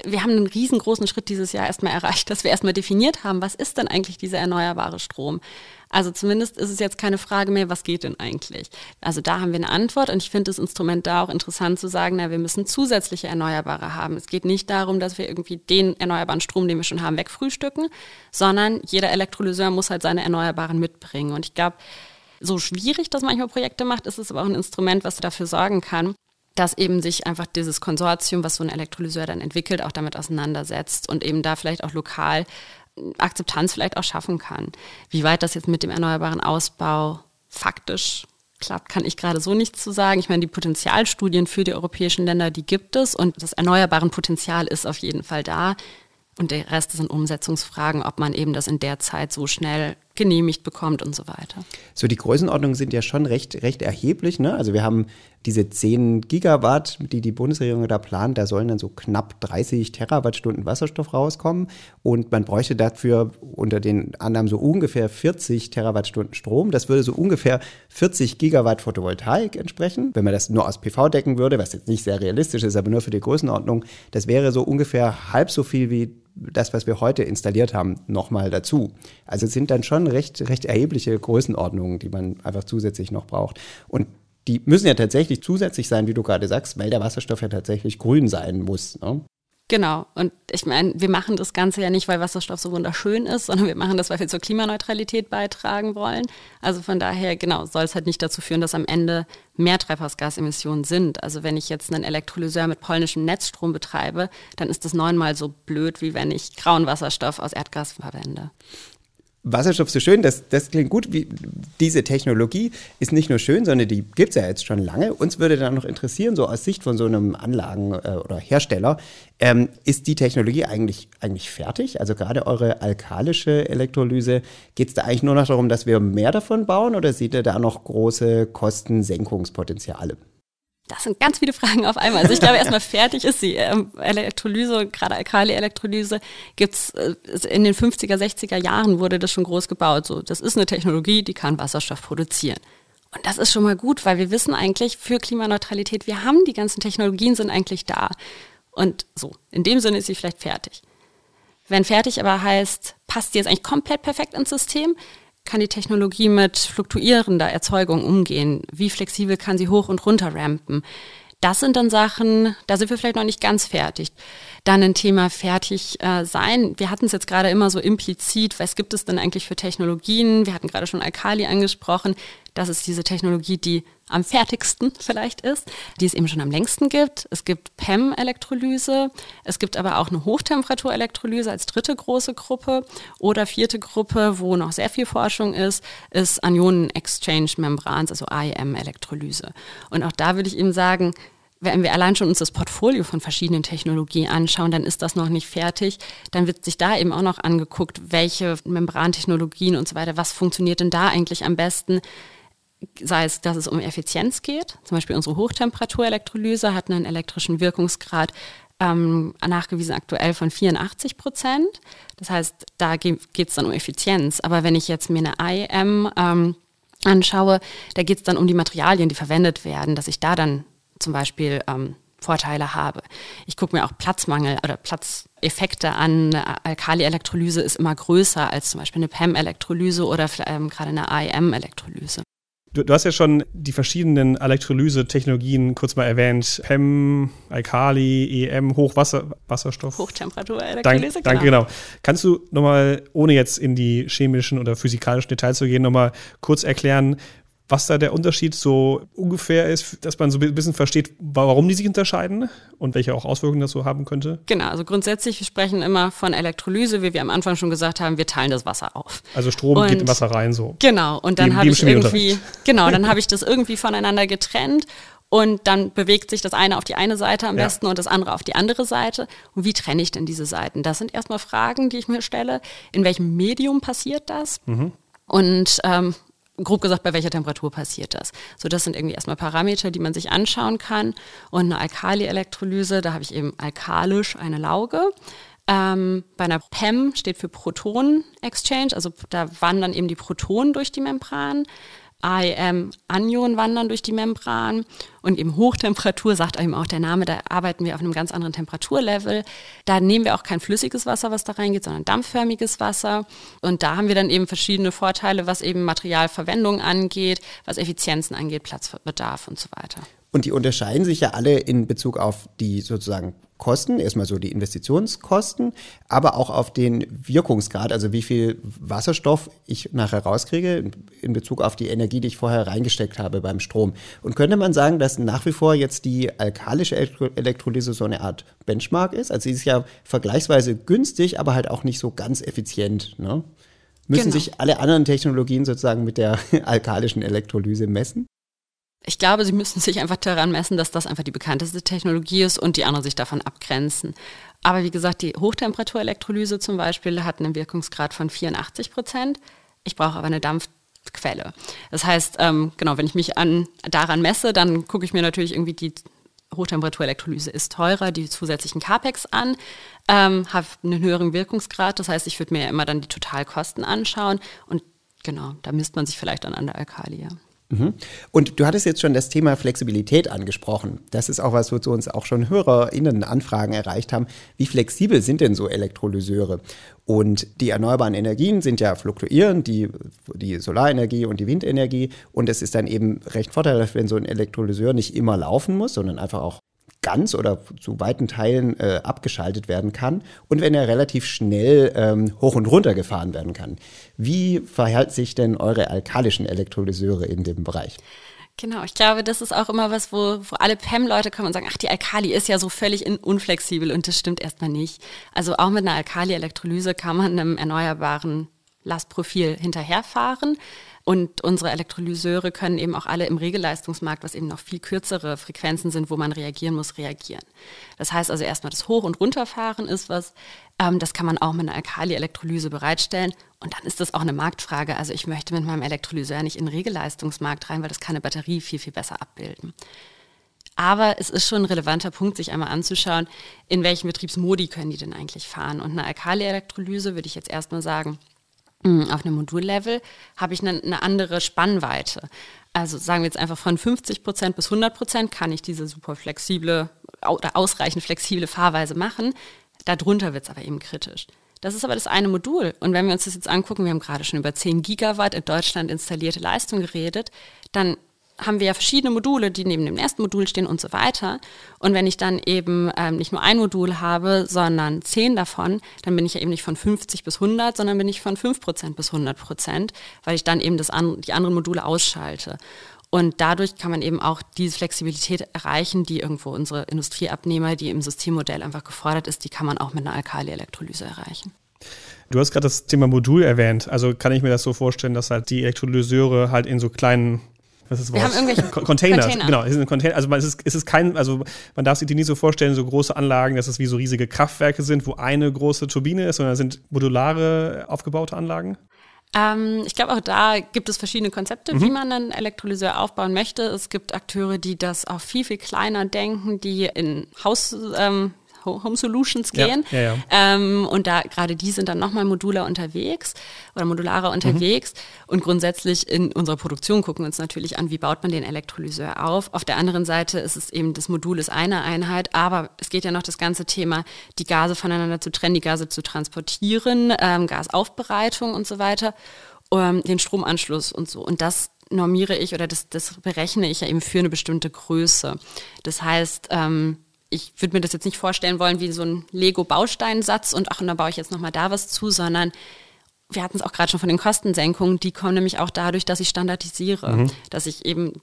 wir haben einen riesengroßen Schritt dieses Jahr erstmal erreicht, dass wir erstmal definiert haben, was ist denn eigentlich dieser erneuerbare Strom? Also zumindest ist es jetzt keine Frage mehr, was geht denn eigentlich? Also da haben wir eine Antwort und ich finde das Instrument da auch interessant zu sagen, na, wir müssen zusätzliche Erneuerbare haben. Es geht nicht darum, dass wir irgendwie den erneuerbaren Strom, den wir schon haben, wegfrühstücken, sondern jeder Elektrolyseur muss halt seine Erneuerbaren mitbringen. Und ich glaube, so schwierig das manchmal Projekte macht, ist es aber auch ein Instrument, was dafür sorgen kann, dass eben sich einfach dieses Konsortium, was so ein Elektrolyseur dann entwickelt, auch damit auseinandersetzt und eben da vielleicht auch lokal Akzeptanz vielleicht auch schaffen kann. Wie weit das jetzt mit dem erneuerbaren Ausbau faktisch klappt, kann ich gerade so nichts zu sagen. Ich meine, die Potenzialstudien für die europäischen Länder, die gibt es und das erneuerbaren Potenzial ist auf jeden Fall da. Und der Rest sind Umsetzungsfragen, ob man eben das in der Zeit so schnell genehmigt bekommt und so weiter. So, die Größenordnungen sind ja schon recht, recht erheblich. Ne? Also wir haben diese 10 Gigawatt, die die Bundesregierung da plant, da sollen dann so knapp 30 Terawattstunden Wasserstoff rauskommen. Und man bräuchte dafür unter den Annahmen so ungefähr 40 Terawattstunden Strom. Das würde so ungefähr 40 Gigawatt Photovoltaik entsprechen. Wenn man das nur aus PV decken würde, was jetzt nicht sehr realistisch ist, aber nur für die Größenordnung, das wäre so ungefähr halb so viel wie das, was wir heute installiert haben, nochmal dazu. Also es sind dann schon recht, recht erhebliche Größenordnungen, die man einfach zusätzlich noch braucht. Und die müssen ja tatsächlich zusätzlich sein, wie du gerade sagst, weil der Wasserstoff ja tatsächlich grün sein muss. Ne? Genau. Und ich meine, wir machen das Ganze ja nicht, weil Wasserstoff so wunderschön ist, sondern wir machen das, weil wir zur Klimaneutralität beitragen wollen. Also von daher, genau, soll es halt nicht dazu führen, dass am Ende mehr Treibhausgasemissionen sind. Also wenn ich jetzt einen Elektrolyseur mit polnischem Netzstrom betreibe, dann ist das neunmal so blöd, wie wenn ich grauen Wasserstoff aus Erdgas verwende. Wasserstoff so schön, das, das klingt gut. Wie, diese Technologie ist nicht nur schön, sondern die gibt es ja jetzt schon lange. Uns würde dann noch interessieren, so aus Sicht von so einem Anlagen- äh, oder Hersteller, ähm, ist die Technologie eigentlich, eigentlich fertig? Also gerade eure alkalische Elektrolyse, geht es da eigentlich nur noch darum, dass wir mehr davon bauen oder seht ihr da noch große Kostensenkungspotenziale? Das sind ganz viele Fragen auf einmal. Also ich glaube, erstmal fertig ist sie. Ähm, Elektrolyse, gerade Alkali-Elektrolyse, gibt's äh, in den 50er, 60er Jahren wurde das schon groß gebaut. So, das ist eine Technologie, die kann Wasserstoff produzieren. Und das ist schon mal gut, weil wir wissen eigentlich für Klimaneutralität, wir haben die ganzen Technologien sind eigentlich da. Und so, in dem Sinne ist sie vielleicht fertig. Wenn fertig aber heißt, passt die jetzt eigentlich komplett perfekt ins System, kann die Technologie mit fluktuierender Erzeugung umgehen? Wie flexibel kann sie hoch und runter rampen? Das sind dann Sachen, da sind wir vielleicht noch nicht ganz fertig. Dann ein Thema fertig äh, sein. Wir hatten es jetzt gerade immer so implizit, was gibt es denn eigentlich für Technologien? Wir hatten gerade schon Alkali angesprochen. Das ist diese Technologie, die am fertigsten vielleicht ist, die es eben schon am längsten gibt. Es gibt PEM-Elektrolyse, es gibt aber auch eine Hochtemperatur-Elektrolyse als dritte große Gruppe oder vierte Gruppe, wo noch sehr viel Forschung ist, ist Anionen-Exchange-Membrans, also IEM-Elektrolyse. Und auch da würde ich eben sagen, wenn wir allein schon uns das Portfolio von verschiedenen Technologien anschauen, dann ist das noch nicht fertig. Dann wird sich da eben auch noch angeguckt, welche Membrantechnologien und so weiter, was funktioniert denn da eigentlich am besten? Sei es, dass es um Effizienz geht. Zum Beispiel unsere Hochtemperaturelektrolyse hat einen elektrischen Wirkungsgrad ähm, nachgewiesen aktuell von 84 Prozent. Das heißt, da geht es dann um Effizienz. Aber wenn ich jetzt mir eine IM ähm, anschaue, da geht es dann um die Materialien, die verwendet werden, dass ich da dann zum Beispiel ähm, Vorteile habe. Ich gucke mir auch Platzmangel oder Platzeffekte an. Alkali-Elektrolyse ist immer größer als zum Beispiel eine PEM-Elektrolyse oder ähm, gerade eine AEM-Elektrolyse. Du, du, hast ja schon die verschiedenen Elektrolyse-Technologien kurz mal erwähnt. PEM, Alkali, EM, Hochwasser, Wasserstoff. Hochtemperatur-Elektrolyse, Dank, Danke, genau. Kannst du nochmal, ohne jetzt in die chemischen oder physikalischen Details zu gehen, nochmal kurz erklären, was da der Unterschied so ungefähr ist, dass man so ein bisschen versteht, warum die sich unterscheiden und welche auch Auswirkungen das so haben könnte? Genau, also grundsätzlich, wir sprechen immer von Elektrolyse, wie wir am Anfang schon gesagt haben, wir teilen das Wasser auf. Also Strom und, geht in Wasser rein so. Genau, und dann habe ich irgendwie, genau, dann habe ich das irgendwie voneinander getrennt und dann bewegt sich das eine auf die eine Seite am ja. besten und das andere auf die andere Seite. Und wie trenne ich denn diese Seiten? Das sind erstmal Fragen, die ich mir stelle. In welchem Medium passiert das? Mhm. Und ähm, grob gesagt, bei welcher Temperatur passiert das. So, das sind irgendwie erstmal Parameter, die man sich anschauen kann. Und eine Alkali-Elektrolyse, da habe ich eben alkalisch eine Lauge. Ähm, bei einer PEM steht für Proton-Exchange, also da wandern eben die Protonen durch die Membran. IM Anion wandern durch die Membran und eben Hochtemperatur, sagt eben auch der Name, da arbeiten wir auf einem ganz anderen Temperaturlevel. Da nehmen wir auch kein flüssiges Wasser, was da reingeht, sondern dampfförmiges Wasser. Und da haben wir dann eben verschiedene Vorteile, was eben Materialverwendung angeht, was Effizienzen angeht, Platzbedarf und so weiter. Und die unterscheiden sich ja alle in Bezug auf die sozusagen Kosten, erstmal so die Investitionskosten, aber auch auf den Wirkungsgrad, also wie viel Wasserstoff ich nachher rauskriege in Bezug auf die Energie, die ich vorher reingesteckt habe beim Strom. Und könnte man sagen, dass nach wie vor jetzt die alkalische Elektrolyse so eine Art Benchmark ist? Also sie ist ja vergleichsweise günstig, aber halt auch nicht so ganz effizient. Ne? Müssen genau. sich alle anderen Technologien sozusagen mit der [LAUGHS] alkalischen Elektrolyse messen? Ich glaube, sie müssen sich einfach daran messen, dass das einfach die bekannteste Technologie ist und die anderen sich davon abgrenzen. Aber wie gesagt, die Hochtemperaturelektrolyse zum Beispiel hat einen Wirkungsgrad von 84 Prozent. Ich brauche aber eine Dampfquelle. Das heißt, ähm, genau, wenn ich mich an, daran messe, dann gucke ich mir natürlich irgendwie die Hochtemperaturelektrolyse ist teurer, die zusätzlichen CAPEX an, ähm, hat einen höheren Wirkungsgrad. Das heißt, ich würde mir ja immer dann die Totalkosten anschauen und genau, da misst man sich vielleicht dann an der Alkali. Mhm. Und du hattest jetzt schon das Thema Flexibilität angesprochen. Das ist auch was, wozu uns auch schon HörerInnen Anfragen erreicht haben. Wie flexibel sind denn so Elektrolyseure? Und die erneuerbaren Energien sind ja fluktuierend, die, die Solarenergie und die Windenergie. Und es ist dann eben recht vorteilhaft, wenn so ein Elektrolyseur nicht immer laufen muss, sondern einfach auch ganz oder zu weiten Teilen äh, abgeschaltet werden kann und wenn er relativ schnell ähm, hoch und runter gefahren werden kann. Wie verhält sich denn eure alkalischen Elektrolyseure in dem Bereich? Genau, ich glaube, das ist auch immer was, wo, wo alle PEM-Leute kommen und sagen, ach, die Alkali ist ja so völlig unflexibel und das stimmt erstmal nicht. Also auch mit einer Alkali-Elektrolyse kann man einem erneuerbaren Lastprofil hinterherfahren. Und unsere Elektrolyseure können eben auch alle im Regelleistungsmarkt, was eben noch viel kürzere Frequenzen sind, wo man reagieren muss, reagieren. Das heißt also erstmal das Hoch- und Runterfahren ist was, ähm, das kann man auch mit einer Alkali-Elektrolyse bereitstellen. Und dann ist das auch eine Marktfrage. Also ich möchte mit meinem Elektrolyseur nicht in den Regelleistungsmarkt rein, weil das kann eine Batterie viel, viel besser abbilden. Aber es ist schon ein relevanter Punkt, sich einmal anzuschauen, in welchen Betriebsmodi können die denn eigentlich fahren. Und eine Alkali-Elektrolyse würde ich jetzt erstmal sagen, auf einem Modullevel habe ich eine, eine, andere Spannweite. Also sagen wir jetzt einfach von 50 Prozent bis 100 Prozent kann ich diese super flexible oder ausreichend flexible Fahrweise machen. Darunter wird es aber eben kritisch. Das ist aber das eine Modul. Und wenn wir uns das jetzt angucken, wir haben gerade schon über 10 Gigawatt in Deutschland installierte Leistung geredet, dann haben wir ja verschiedene Module, die neben dem ersten Modul stehen und so weiter. Und wenn ich dann eben ähm, nicht nur ein Modul habe, sondern zehn davon, dann bin ich ja eben nicht von 50 bis 100, sondern bin ich von 5 Prozent bis 100 Prozent, weil ich dann eben das an, die anderen Module ausschalte. Und dadurch kann man eben auch diese Flexibilität erreichen, die irgendwo unsere Industrieabnehmer, die im Systemmodell einfach gefordert ist, die kann man auch mit einer Alkali-Elektrolyse erreichen. Du hast gerade das Thema Modul erwähnt. Also kann ich mir das so vorstellen, dass halt die Elektrolyseure halt in so kleinen was ist das Wir haben irgendwelche Container. Container. Genau, es ist ein Container. Also es ist, es ist kein, also man darf sich die nie so vorstellen, so große Anlagen, dass es wie so riesige Kraftwerke sind, wo eine große Turbine ist, sondern es sind modulare aufgebaute Anlagen. Ähm, ich glaube, auch da gibt es verschiedene Konzepte, mhm. wie man einen Elektrolyseur aufbauen möchte. Es gibt Akteure, die das auch viel, viel kleiner denken, die in Haus, ähm, Home Solutions gehen. Ja, ja, ja. Ähm, und da gerade die sind dann nochmal modular unterwegs oder modularer unterwegs. Mhm. Und grundsätzlich in unserer Produktion gucken wir uns natürlich an, wie baut man den Elektrolyseur auf. Auf der anderen Seite ist es eben, das Modul ist eine Einheit, aber es geht ja noch das ganze Thema, die Gase voneinander zu trennen, die Gase zu transportieren, ähm, Gasaufbereitung und so weiter, ähm, den Stromanschluss und so. Und das normiere ich oder das, das berechne ich ja eben für eine bestimmte Größe. Das heißt, ähm, ich würde mir das jetzt nicht vorstellen wollen wie so ein Lego-Bausteinsatz und ach, und dann baue ich jetzt nochmal da was zu, sondern wir hatten es auch gerade schon von den Kostensenkungen, die kommen nämlich auch dadurch, dass ich standardisiere, mhm. dass ich eben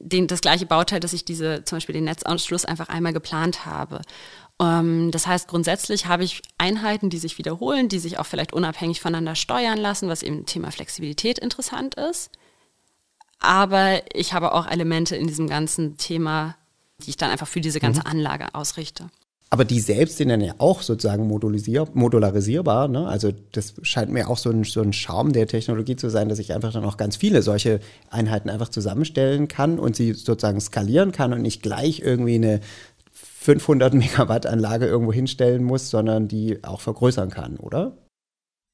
den, das gleiche Bauteil, dass ich diese, zum Beispiel den Netzanschluss einfach einmal geplant habe. Ähm, das heißt, grundsätzlich habe ich Einheiten, die sich wiederholen, die sich auch vielleicht unabhängig voneinander steuern lassen, was eben Thema Flexibilität interessant ist. Aber ich habe auch Elemente in diesem ganzen Thema die ich dann einfach für diese ganze mhm. Anlage ausrichte. Aber die selbst sind dann ja auch sozusagen modularisierbar. Ne? Also das scheint mir auch so ein, so ein Charme der Technologie zu sein, dass ich einfach dann auch ganz viele solche Einheiten einfach zusammenstellen kann und sie sozusagen skalieren kann und nicht gleich irgendwie eine 500 Megawatt Anlage irgendwo hinstellen muss, sondern die auch vergrößern kann, oder?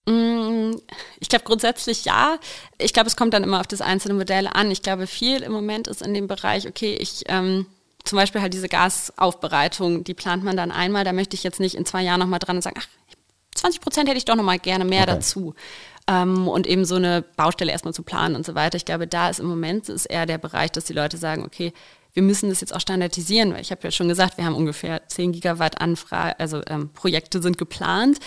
Mm, ich glaube grundsätzlich ja. Ich glaube, es kommt dann immer auf das einzelne Modell an. Ich glaube, viel im Moment ist in dem Bereich, okay, ich ähm, zum Beispiel halt diese Gasaufbereitung, die plant man dann einmal, da möchte ich jetzt nicht in zwei Jahren nochmal dran und sagen, ach, 20 Prozent hätte ich doch nochmal gerne mehr okay. dazu. Ähm, und eben so eine Baustelle erstmal zu planen und so weiter. Ich glaube, da ist im Moment ist eher der Bereich, dass die Leute sagen, okay, wir müssen das jetzt auch standardisieren, weil ich habe ja schon gesagt, wir haben ungefähr 10 Gigawatt Anfrage, also ähm, Projekte sind geplant.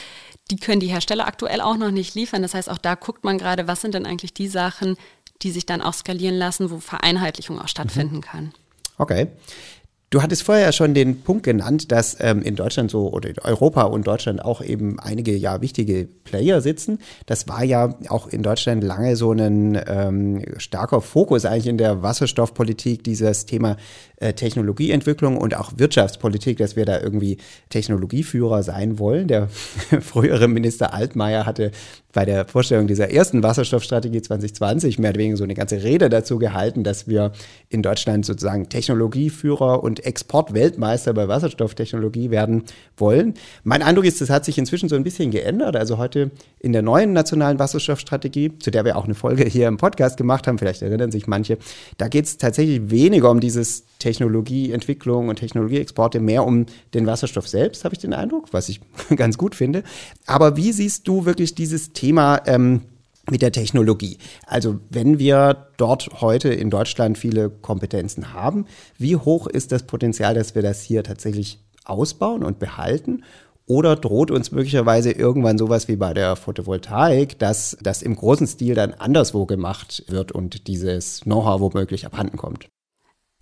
Die können die Hersteller aktuell auch noch nicht liefern. Das heißt, auch da guckt man gerade, was sind denn eigentlich die Sachen, die sich dann auch skalieren lassen, wo Vereinheitlichung auch stattfinden mhm. kann. Okay. Du hattest vorher schon den Punkt genannt, dass ähm, in Deutschland so oder in Europa und Deutschland auch eben einige ja wichtige Player sitzen. Das war ja auch in Deutschland lange so ein ähm, starker Fokus eigentlich in der Wasserstoffpolitik, dieses Thema äh, Technologieentwicklung und auch Wirtschaftspolitik, dass wir da irgendwie Technologieführer sein wollen. Der [LAUGHS] frühere Minister Altmaier hatte bei der Vorstellung dieser ersten Wasserstoffstrategie 2020 mehr oder weniger so eine ganze Rede dazu gehalten, dass wir in Deutschland sozusagen Technologieführer und Exportweltmeister bei Wasserstofftechnologie werden wollen. Mein Eindruck ist, das hat sich inzwischen so ein bisschen geändert. Also heute in der neuen nationalen Wasserstoffstrategie, zu der wir auch eine Folge hier im Podcast gemacht haben, vielleicht erinnern sich manche, da geht es tatsächlich weniger um dieses Technologieentwicklung und Technologieexporte, mehr um den Wasserstoff selbst, habe ich den Eindruck, was ich [LAUGHS] ganz gut finde. Aber wie siehst du wirklich dieses Thema ähm, mit der Technologie? Also wenn wir dort heute in Deutschland viele Kompetenzen haben, wie hoch ist das Potenzial, dass wir das hier tatsächlich ausbauen und behalten? Oder droht uns möglicherweise irgendwann sowas wie bei der Photovoltaik, dass das im großen Stil dann anderswo gemacht wird und dieses Know-how womöglich abhanden kommt?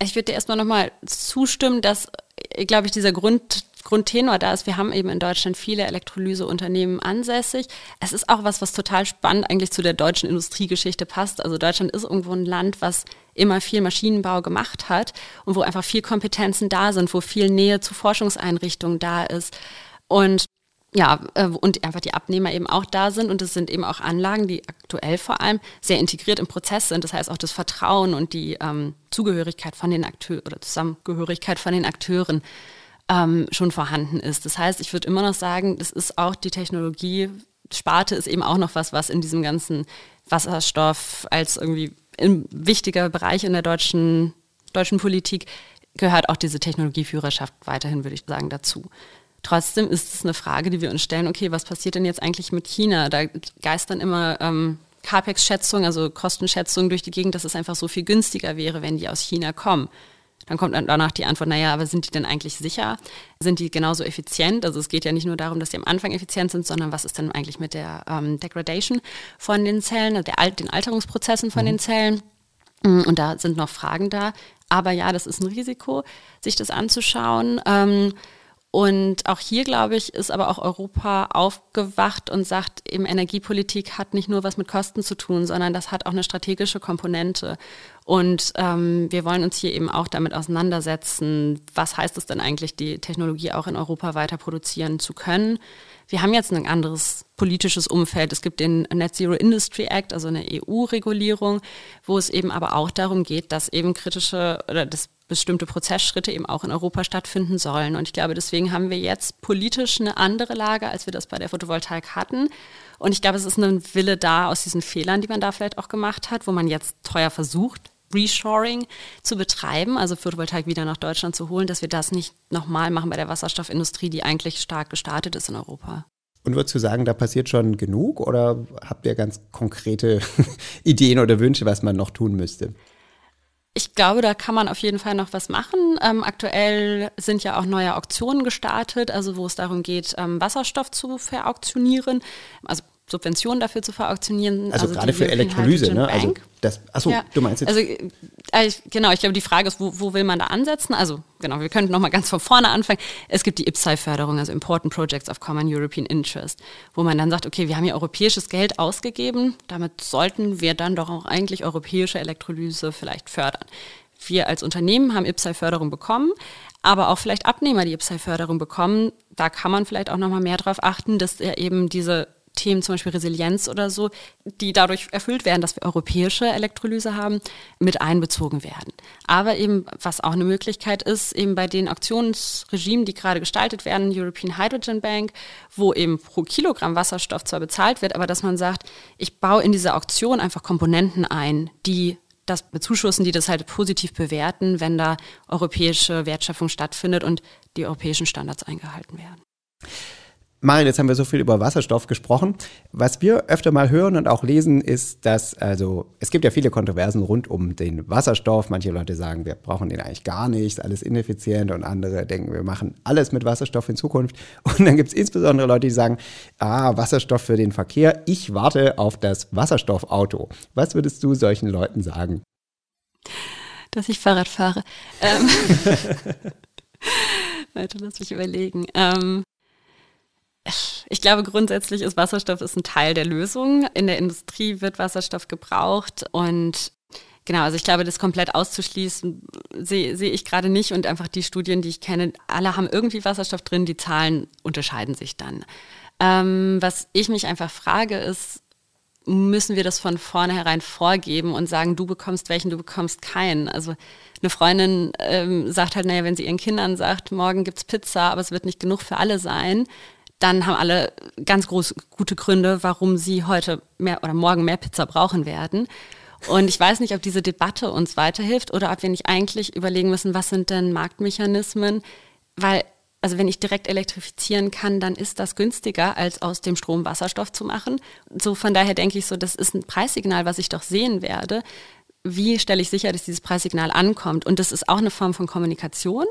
Ich würde dir erstmal nochmal zustimmen, dass, äh, glaube ich, dieser Grund, Grundtenor da ist. Wir haben eben in Deutschland viele Elektrolyseunternehmen ansässig. Es ist auch was, was total spannend eigentlich zu der deutschen Industriegeschichte passt. Also Deutschland ist irgendwo ein Land, was immer viel Maschinenbau gemacht hat und wo einfach viel Kompetenzen da sind, wo viel Nähe zu Forschungseinrichtungen da ist. Und ja, äh, und einfach die Abnehmer eben auch da sind und es sind eben auch Anlagen, die aktuell vor allem sehr integriert im Prozess sind. Das heißt auch das Vertrauen und die ähm, Zugehörigkeit von den Akteuren oder Zusammengehörigkeit von den Akteuren ähm, schon vorhanden ist. Das heißt, ich würde immer noch sagen, das ist auch die Technologie, Sparte ist eben auch noch was, was in diesem ganzen Wasserstoff als irgendwie ein wichtiger Bereich in der deutschen, deutschen Politik gehört auch diese Technologieführerschaft weiterhin, würde ich sagen, dazu. Trotzdem ist es eine Frage, die wir uns stellen, okay, was passiert denn jetzt eigentlich mit China? Da geistern immer ähm, CAPEX-Schätzungen, also Kostenschätzungen durch die Gegend, dass es einfach so viel günstiger wäre, wenn die aus China kommen. Dann kommt dann danach die Antwort, naja, aber sind die denn eigentlich sicher? Sind die genauso effizient? Also es geht ja nicht nur darum, dass die am Anfang effizient sind, sondern was ist denn eigentlich mit der ähm, Degradation von den Zellen, also der, den Alterungsprozessen von mhm. den Zellen? Mm, und da sind noch Fragen da. Aber ja, das ist ein Risiko, sich das anzuschauen. Ähm, und auch hier, glaube ich, ist aber auch Europa aufgewacht und sagt, eben Energiepolitik hat nicht nur was mit Kosten zu tun, sondern das hat auch eine strategische Komponente. Und ähm, wir wollen uns hier eben auch damit auseinandersetzen, was heißt es denn eigentlich, die Technologie auch in Europa weiter produzieren zu können. Wir haben jetzt ein anderes politisches Umfeld. Es gibt den Net Zero Industry Act, also eine EU-Regulierung, wo es eben aber auch darum geht, dass eben kritische oder das bestimmte Prozessschritte eben auch in Europa stattfinden sollen. Und ich glaube, deswegen haben wir jetzt politisch eine andere Lage, als wir das bei der Photovoltaik hatten. Und ich glaube, es ist ein Wille da aus diesen Fehlern, die man da vielleicht auch gemacht hat, wo man jetzt teuer versucht, Reshoring zu betreiben, also Photovoltaik wieder nach Deutschland zu holen, dass wir das nicht nochmal machen bei der Wasserstoffindustrie, die eigentlich stark gestartet ist in Europa. Und würdest du sagen, da passiert schon genug oder habt ihr ganz konkrete [LAUGHS] Ideen oder Wünsche, was man noch tun müsste? Ich glaube, da kann man auf jeden Fall noch was machen. Ähm, aktuell sind ja auch neue Auktionen gestartet, also wo es darum geht, ähm, Wasserstoff zu verauktionieren. Also Subventionen dafür zu verauktionieren. Also, also gerade für Elektrolyse, ne? Also das, achso, ja. du meinst jetzt. Also äh, genau, ich glaube, die Frage ist, wo, wo will man da ansetzen? Also genau, wir könnten nochmal ganz von vorne anfangen. Es gibt die IPSAI-Förderung, also Important Projects of Common European Interest, wo man dann sagt, okay, wir haben hier europäisches Geld ausgegeben, damit sollten wir dann doch auch eigentlich europäische Elektrolyse vielleicht fördern. Wir als Unternehmen haben IPSAI-Förderung bekommen, aber auch vielleicht Abnehmer, die IPSAI-Förderung bekommen. Da kann man vielleicht auch nochmal mehr darauf achten, dass er eben diese Themen, zum Beispiel Resilienz oder so, die dadurch erfüllt werden, dass wir europäische Elektrolyse haben, mit einbezogen werden. Aber eben, was auch eine Möglichkeit ist, eben bei den Auktionsregimen, die gerade gestaltet werden, European Hydrogen Bank, wo eben pro Kilogramm Wasserstoff zwar bezahlt wird, aber dass man sagt, ich baue in diese Auktion einfach Komponenten ein, die das bezuschussen, die das halt positiv bewerten, wenn da europäische Wertschöpfung stattfindet und die europäischen Standards eingehalten werden. Marin, jetzt haben wir so viel über Wasserstoff gesprochen. Was wir öfter mal hören und auch lesen, ist, dass, also, es gibt ja viele Kontroversen rund um den Wasserstoff. Manche Leute sagen, wir brauchen den eigentlich gar nicht, alles ineffizient und andere denken, wir machen alles mit Wasserstoff in Zukunft. [LAUGHS] Und dann gibt es insbesondere Leute, die sagen, ah, Wasserstoff für den Verkehr, ich warte auf das Wasserstoffauto. Was würdest du solchen Leuten sagen? dass ich Fahrrad fahre. Ähm, [LAUGHS] Warte, lass mich überlegen. Ähm, ich glaube, grundsätzlich ist Wasserstoff ist ein Teil der Lösung. In der Industrie wird Wasserstoff gebraucht und Genau, also ich glaube, das komplett auszuschließen sehe seh ich gerade nicht und einfach die Studien, die ich kenne, alle haben irgendwie Wasserstoff drin, die Zahlen unterscheiden sich dann. Ähm, was ich mich einfach frage, ist, müssen wir das von vornherein vorgeben und sagen, du bekommst welchen, du bekommst keinen. Also eine Freundin ähm, sagt halt, naja, wenn sie ihren Kindern sagt, morgen gibt's Pizza, aber es wird nicht genug für alle sein, dann haben alle ganz groß gute Gründe, warum sie heute mehr oder morgen mehr Pizza brauchen werden. Und ich weiß nicht, ob diese Debatte uns weiterhilft oder ob wir nicht eigentlich überlegen müssen, was sind denn Marktmechanismen, weil also wenn ich direkt elektrifizieren kann, dann ist das günstiger, als aus dem Strom Wasserstoff zu machen. So von daher denke ich so, das ist ein Preissignal, was ich doch sehen werde. Wie stelle ich sicher, dass dieses Preissignal ankommt? Und das ist auch eine Form von Kommunikation.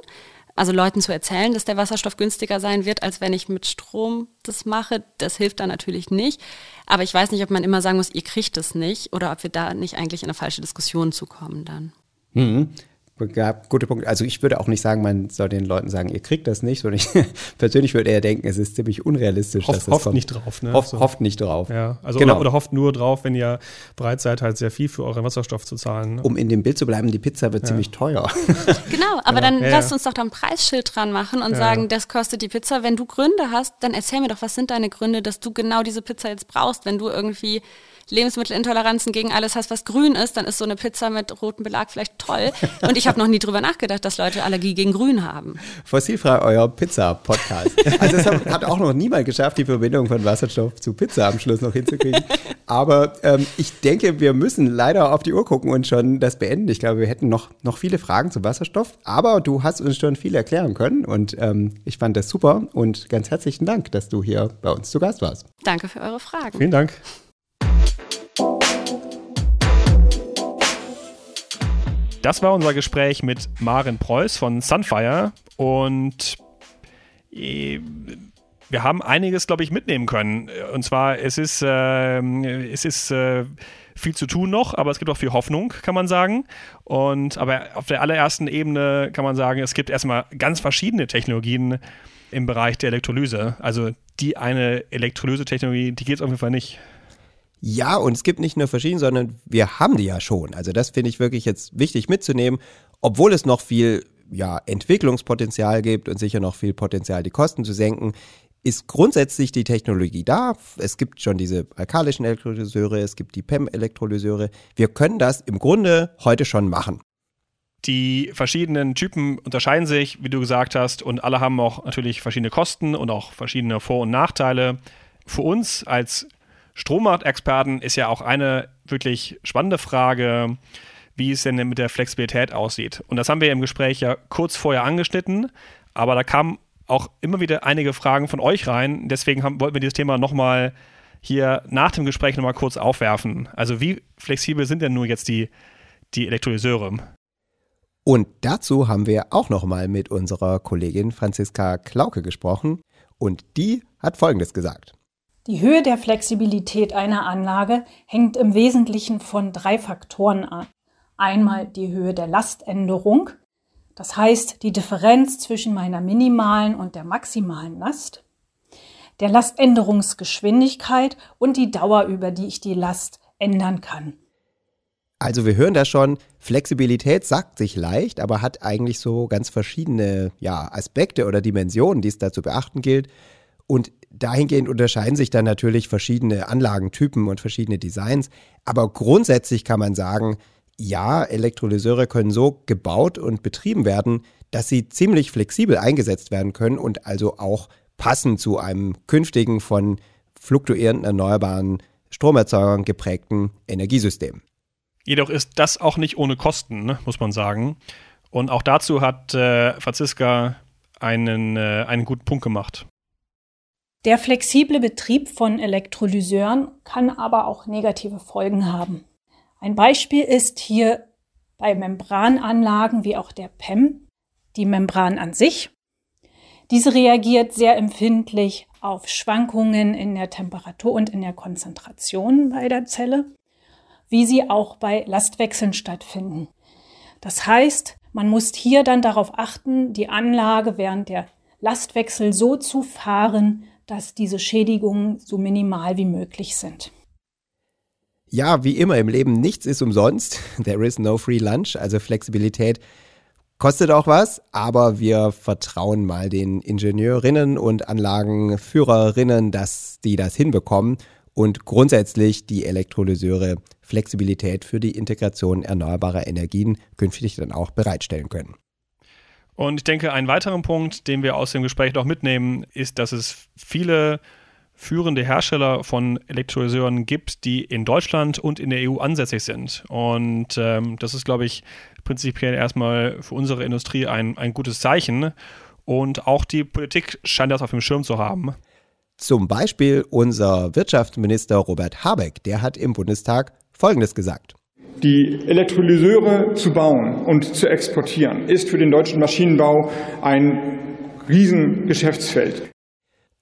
Also Leuten zu erzählen, dass der Wasserstoff günstiger sein wird, als wenn ich mit Strom das mache, das hilft da natürlich nicht. Aber ich weiß nicht, ob man immer sagen muss, ihr kriegt es nicht oder ob wir da nicht eigentlich in eine falsche Diskussion zukommen dann. Mhm. Ja, guter Punkt. Also ich würde auch nicht sagen, man soll den Leuten sagen, ihr kriegt das nicht, sondern ich [LAUGHS] persönlich würde eher denken, es ist ziemlich unrealistisch. Hoff, dass hofft kommt. nicht drauf, ne? Hofft, so. hofft nicht drauf. Ja, also genau. oder, oder, hofft nur drauf, wenn ihr bereit seid, halt sehr viel für euren Wasserstoff zu zahlen. Um in dem Bild zu bleiben, die Pizza wird ja. ziemlich teuer. [LAUGHS] Genau, aber genau. dann ja, lasst uns doch da ein Preisschild dran machen und sagen, das kostet die Pizza. Wenn du Gründe hast, dann erzähl mir doch, was sind deine Gründe, dass du genau diese Pizza jetzt brauchst, wenn du irgendwie Lebensmittelintoleranzen gegen alles hast, was grün ist, dann ist so eine Pizza mit rotem Belag vielleicht toll. Und ich habe noch nie drüber nachgedacht, dass Leute Allergie gegen Grün haben. Fossilfrei, euer Pizza-Podcast. Also es hat auch noch niemand geschafft, die Verbindung von Wasserstoff zu Pizza am Schluss noch hinzukriegen. Aber ähm, ich denke, wir müssen leider auf die Uhr gucken und schon das beenden. Ich glaube, wir hätten noch, noch viele Fragen zu Wasserstoff, aber du hast uns schon viel erklären können und ähm, ich fand das super und ganz herzlichen Dank, dass du hier bei uns zu Gast warst. Danke für eure Fragen. Vielen Dank. Das war unser Gespräch mit Maren Preuß von Sunfire und äh, wir haben einiges, glaube ich, mitnehmen können. Und zwar, es ist, äh, es ist äh, viel zu tun noch, aber es gibt auch viel Hoffnung, kann man sagen. Und aber auf der allerersten Ebene kann man sagen, es gibt erstmal ganz verschiedene Technologien im Bereich der Elektrolyse. Also die eine Elektrolyse-Technologie, die geht es auf jeden Fall nicht. Ja, und es gibt nicht nur verschiedene, sondern wir haben die ja schon. Also das finde ich wirklich jetzt wichtig mitzunehmen, obwohl es noch viel ja, Entwicklungspotenzial gibt und sicher noch viel Potenzial, die Kosten zu senken, ist grundsätzlich die Technologie da. Es gibt schon diese alkalischen Elektrolyseure, es gibt die PEM-Elektrolyseure. Wir können das im Grunde heute schon machen. Die verschiedenen Typen unterscheiden sich, wie du gesagt hast, und alle haben auch natürlich verschiedene Kosten und auch verschiedene Vor- und Nachteile. Für uns als Strommarktexperten ist ja auch eine wirklich spannende Frage, wie es denn mit der Flexibilität aussieht. Und das haben wir im Gespräch ja kurz vorher angeschnitten, aber da kamen auch immer wieder einige Fragen von euch rein. Deswegen haben, wollten wir dieses Thema nochmal hier nach dem Gespräch nochmal kurz aufwerfen. Also wie flexibel sind denn nur jetzt die, die Elektrolyseure? Und dazu haben wir auch nochmal mit unserer Kollegin Franziska Klauke gesprochen und die hat Folgendes gesagt. Die Höhe der Flexibilität einer Anlage hängt im Wesentlichen von drei Faktoren an. Einmal die Höhe der Laständerung, das heißt die Differenz zwischen meiner minimalen und der maximalen Last, der Laständerungsgeschwindigkeit und die Dauer, über die ich die Last ändern kann. Also wir hören da schon, Flexibilität sagt sich leicht, aber hat eigentlich so ganz verschiedene ja, Aspekte oder Dimensionen, die es da zu beachten gilt. Und dahingehend unterscheiden sich dann natürlich verschiedene Anlagentypen und verschiedene Designs. Aber grundsätzlich kann man sagen, ja, Elektrolyseure können so gebaut und betrieben werden, dass sie ziemlich flexibel eingesetzt werden können und also auch passen zu einem künftigen von fluktuierenden erneuerbaren Stromerzeugern geprägten Energiesystem. Jedoch ist das auch nicht ohne Kosten, ne, muss man sagen. Und auch dazu hat äh, Franziska einen, äh, einen guten Punkt gemacht. Der flexible Betrieb von Elektrolyseuren kann aber auch negative Folgen haben. Ein Beispiel ist hier bei Membrananlagen wie auch der PEM die Membran an sich. Diese reagiert sehr empfindlich auf Schwankungen in der Temperatur und in der Konzentration bei der Zelle, wie sie auch bei Lastwechseln stattfinden. Das heißt, man muss hier dann darauf achten, die Anlage während der Lastwechsel so zu fahren, dass diese Schädigungen so minimal wie möglich sind. Ja, wie immer im Leben, nichts ist umsonst. [LAUGHS] There is no free lunch. Also Flexibilität kostet auch was, aber wir vertrauen mal den Ingenieurinnen und Anlagenführerinnen, dass die das hinbekommen und grundsätzlich die Elektrolyseure Flexibilität für die Integration erneuerbarer Energien künftig dann auch bereitstellen können. Und ich denke, ein weiterer Punkt, den wir aus dem Gespräch noch mitnehmen, ist, dass es viele führende Hersteller von Elektrolyseuren gibt, die in Deutschland und in der EU ansässig sind. Und ähm, das ist, glaube ich, prinzipiell erstmal für unsere Industrie ein, ein gutes Zeichen. Und auch die Politik scheint das auf dem Schirm zu haben. Zum Beispiel unser Wirtschaftsminister Robert Habeck, der hat im Bundestag Folgendes gesagt. Die Elektrolyseure zu bauen und zu exportieren ist für den deutschen Maschinenbau ein Riesengeschäftsfeld.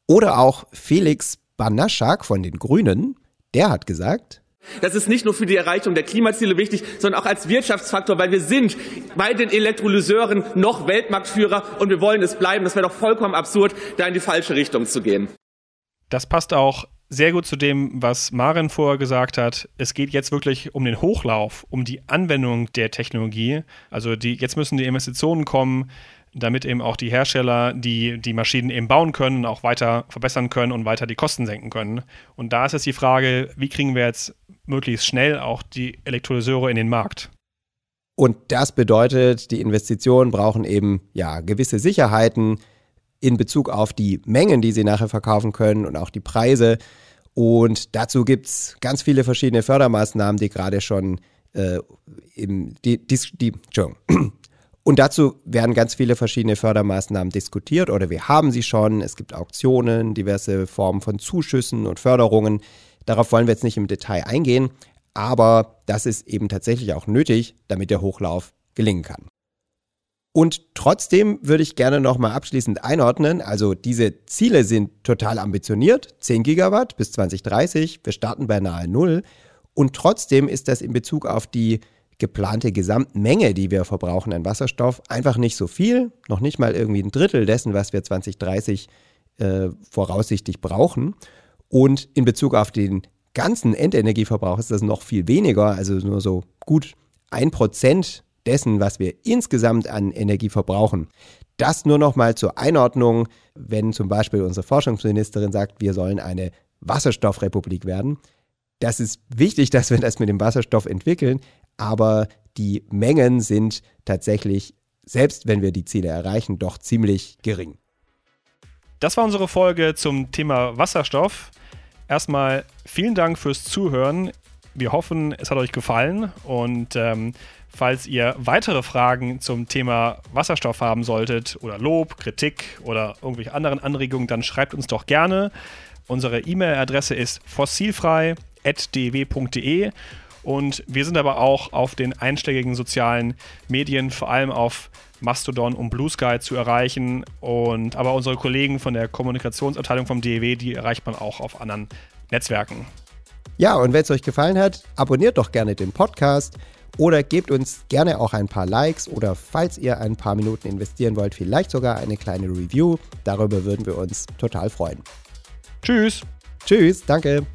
Oder auch Felix Banaschak von den Grünen, der hat gesagt, das ist nicht nur für die Erreichung der Klimaziele wichtig, sondern auch als Wirtschaftsfaktor, weil wir sind bei den Elektrolyseuren noch Weltmarktführer und wir wollen es bleiben. Das wäre doch vollkommen absurd, da in die falsche Richtung zu gehen. Das passt auch sehr gut zu dem, was Maren vorher gesagt hat. Es geht jetzt wirklich um den Hochlauf, um die Anwendung der Technologie. Also die, jetzt müssen die Investitionen kommen, damit eben auch die Hersteller, die die Maschinen eben bauen können, auch weiter verbessern können und weiter die Kosten senken können. Und da ist jetzt die Frage, wie kriegen wir jetzt möglichst schnell auch die Elektrolyseure in den Markt? Und das bedeutet, die Investitionen brauchen eben ja gewisse Sicherheiten, in Bezug auf die Mengen, die sie nachher verkaufen können und auch die Preise. Und dazu gibt es ganz viele verschiedene Fördermaßnahmen, die gerade schon äh, im, die, die, die. [CLEARS THROAT] Und dazu werden ganz viele verschiedene Fördermaßnahmen diskutiert oder wir haben sie schon. Es gibt Auktionen, diverse Formen von Zuschüssen und Förderungen. Darauf wollen wir jetzt nicht im Detail eingehen, aber das ist eben tatsächlich auch nötig, damit der Hochlauf gelingen kann. Und trotzdem würde ich gerne nochmal abschließend einordnen. Also diese Ziele sind total ambitioniert. 10 Gigawatt bis 2030. Wir starten bei nahe Null. Und trotzdem ist das in Bezug auf die geplante Gesamtmenge, die wir verbrauchen an Wasserstoff, einfach nicht so viel. Noch nicht mal irgendwie ein Drittel dessen, was wir 2030 äh, voraussichtlich brauchen. Und in Bezug auf den ganzen Endenergieverbrauch ist das noch viel weniger. Also nur so gut ein Prozent dessen, was wir insgesamt an Energie verbrauchen. Das nur noch mal zur Einordnung, wenn zum Beispiel unsere Forschungsministerin sagt, wir sollen eine Wasserstoffrepublik werden. Das ist wichtig, [LAUGHS] dass wir das mit dem Wasserstoff entwickeln, aber die Mengen sind tatsächlich, selbst wenn wir die Ziele erreichen, doch ziemlich gering. Das war unsere Folge zum Thema Wasserstoff. Erstmal vielen Dank fürs Zuhören. Wir hoffen, es hat euch gefallen und ähm, Falls ihr weitere Fragen zum Thema Wasserstoff haben solltet oder Lob, Kritik oder irgendwelche anderen Anregungen, dann schreibt uns doch gerne. Unsere E-Mail-Adresse ist fossilfrei.dw.de und wir sind aber auch auf den einschlägigen sozialen Medien, vor allem auf Mastodon und Blue Sky zu erreichen. Und aber unsere Kollegen von der Kommunikationsabteilung vom DEW, die erreicht man auch auf anderen Netzwerken. Ja, und wenn es euch gefallen hat, abonniert doch gerne den Podcast oder gebt uns gerne auch ein paar Likes oder falls ihr ein paar Minuten investieren wollt, vielleicht sogar eine kleine Review. Darüber würden wir uns total freuen. Tschüss. Tschüss, danke.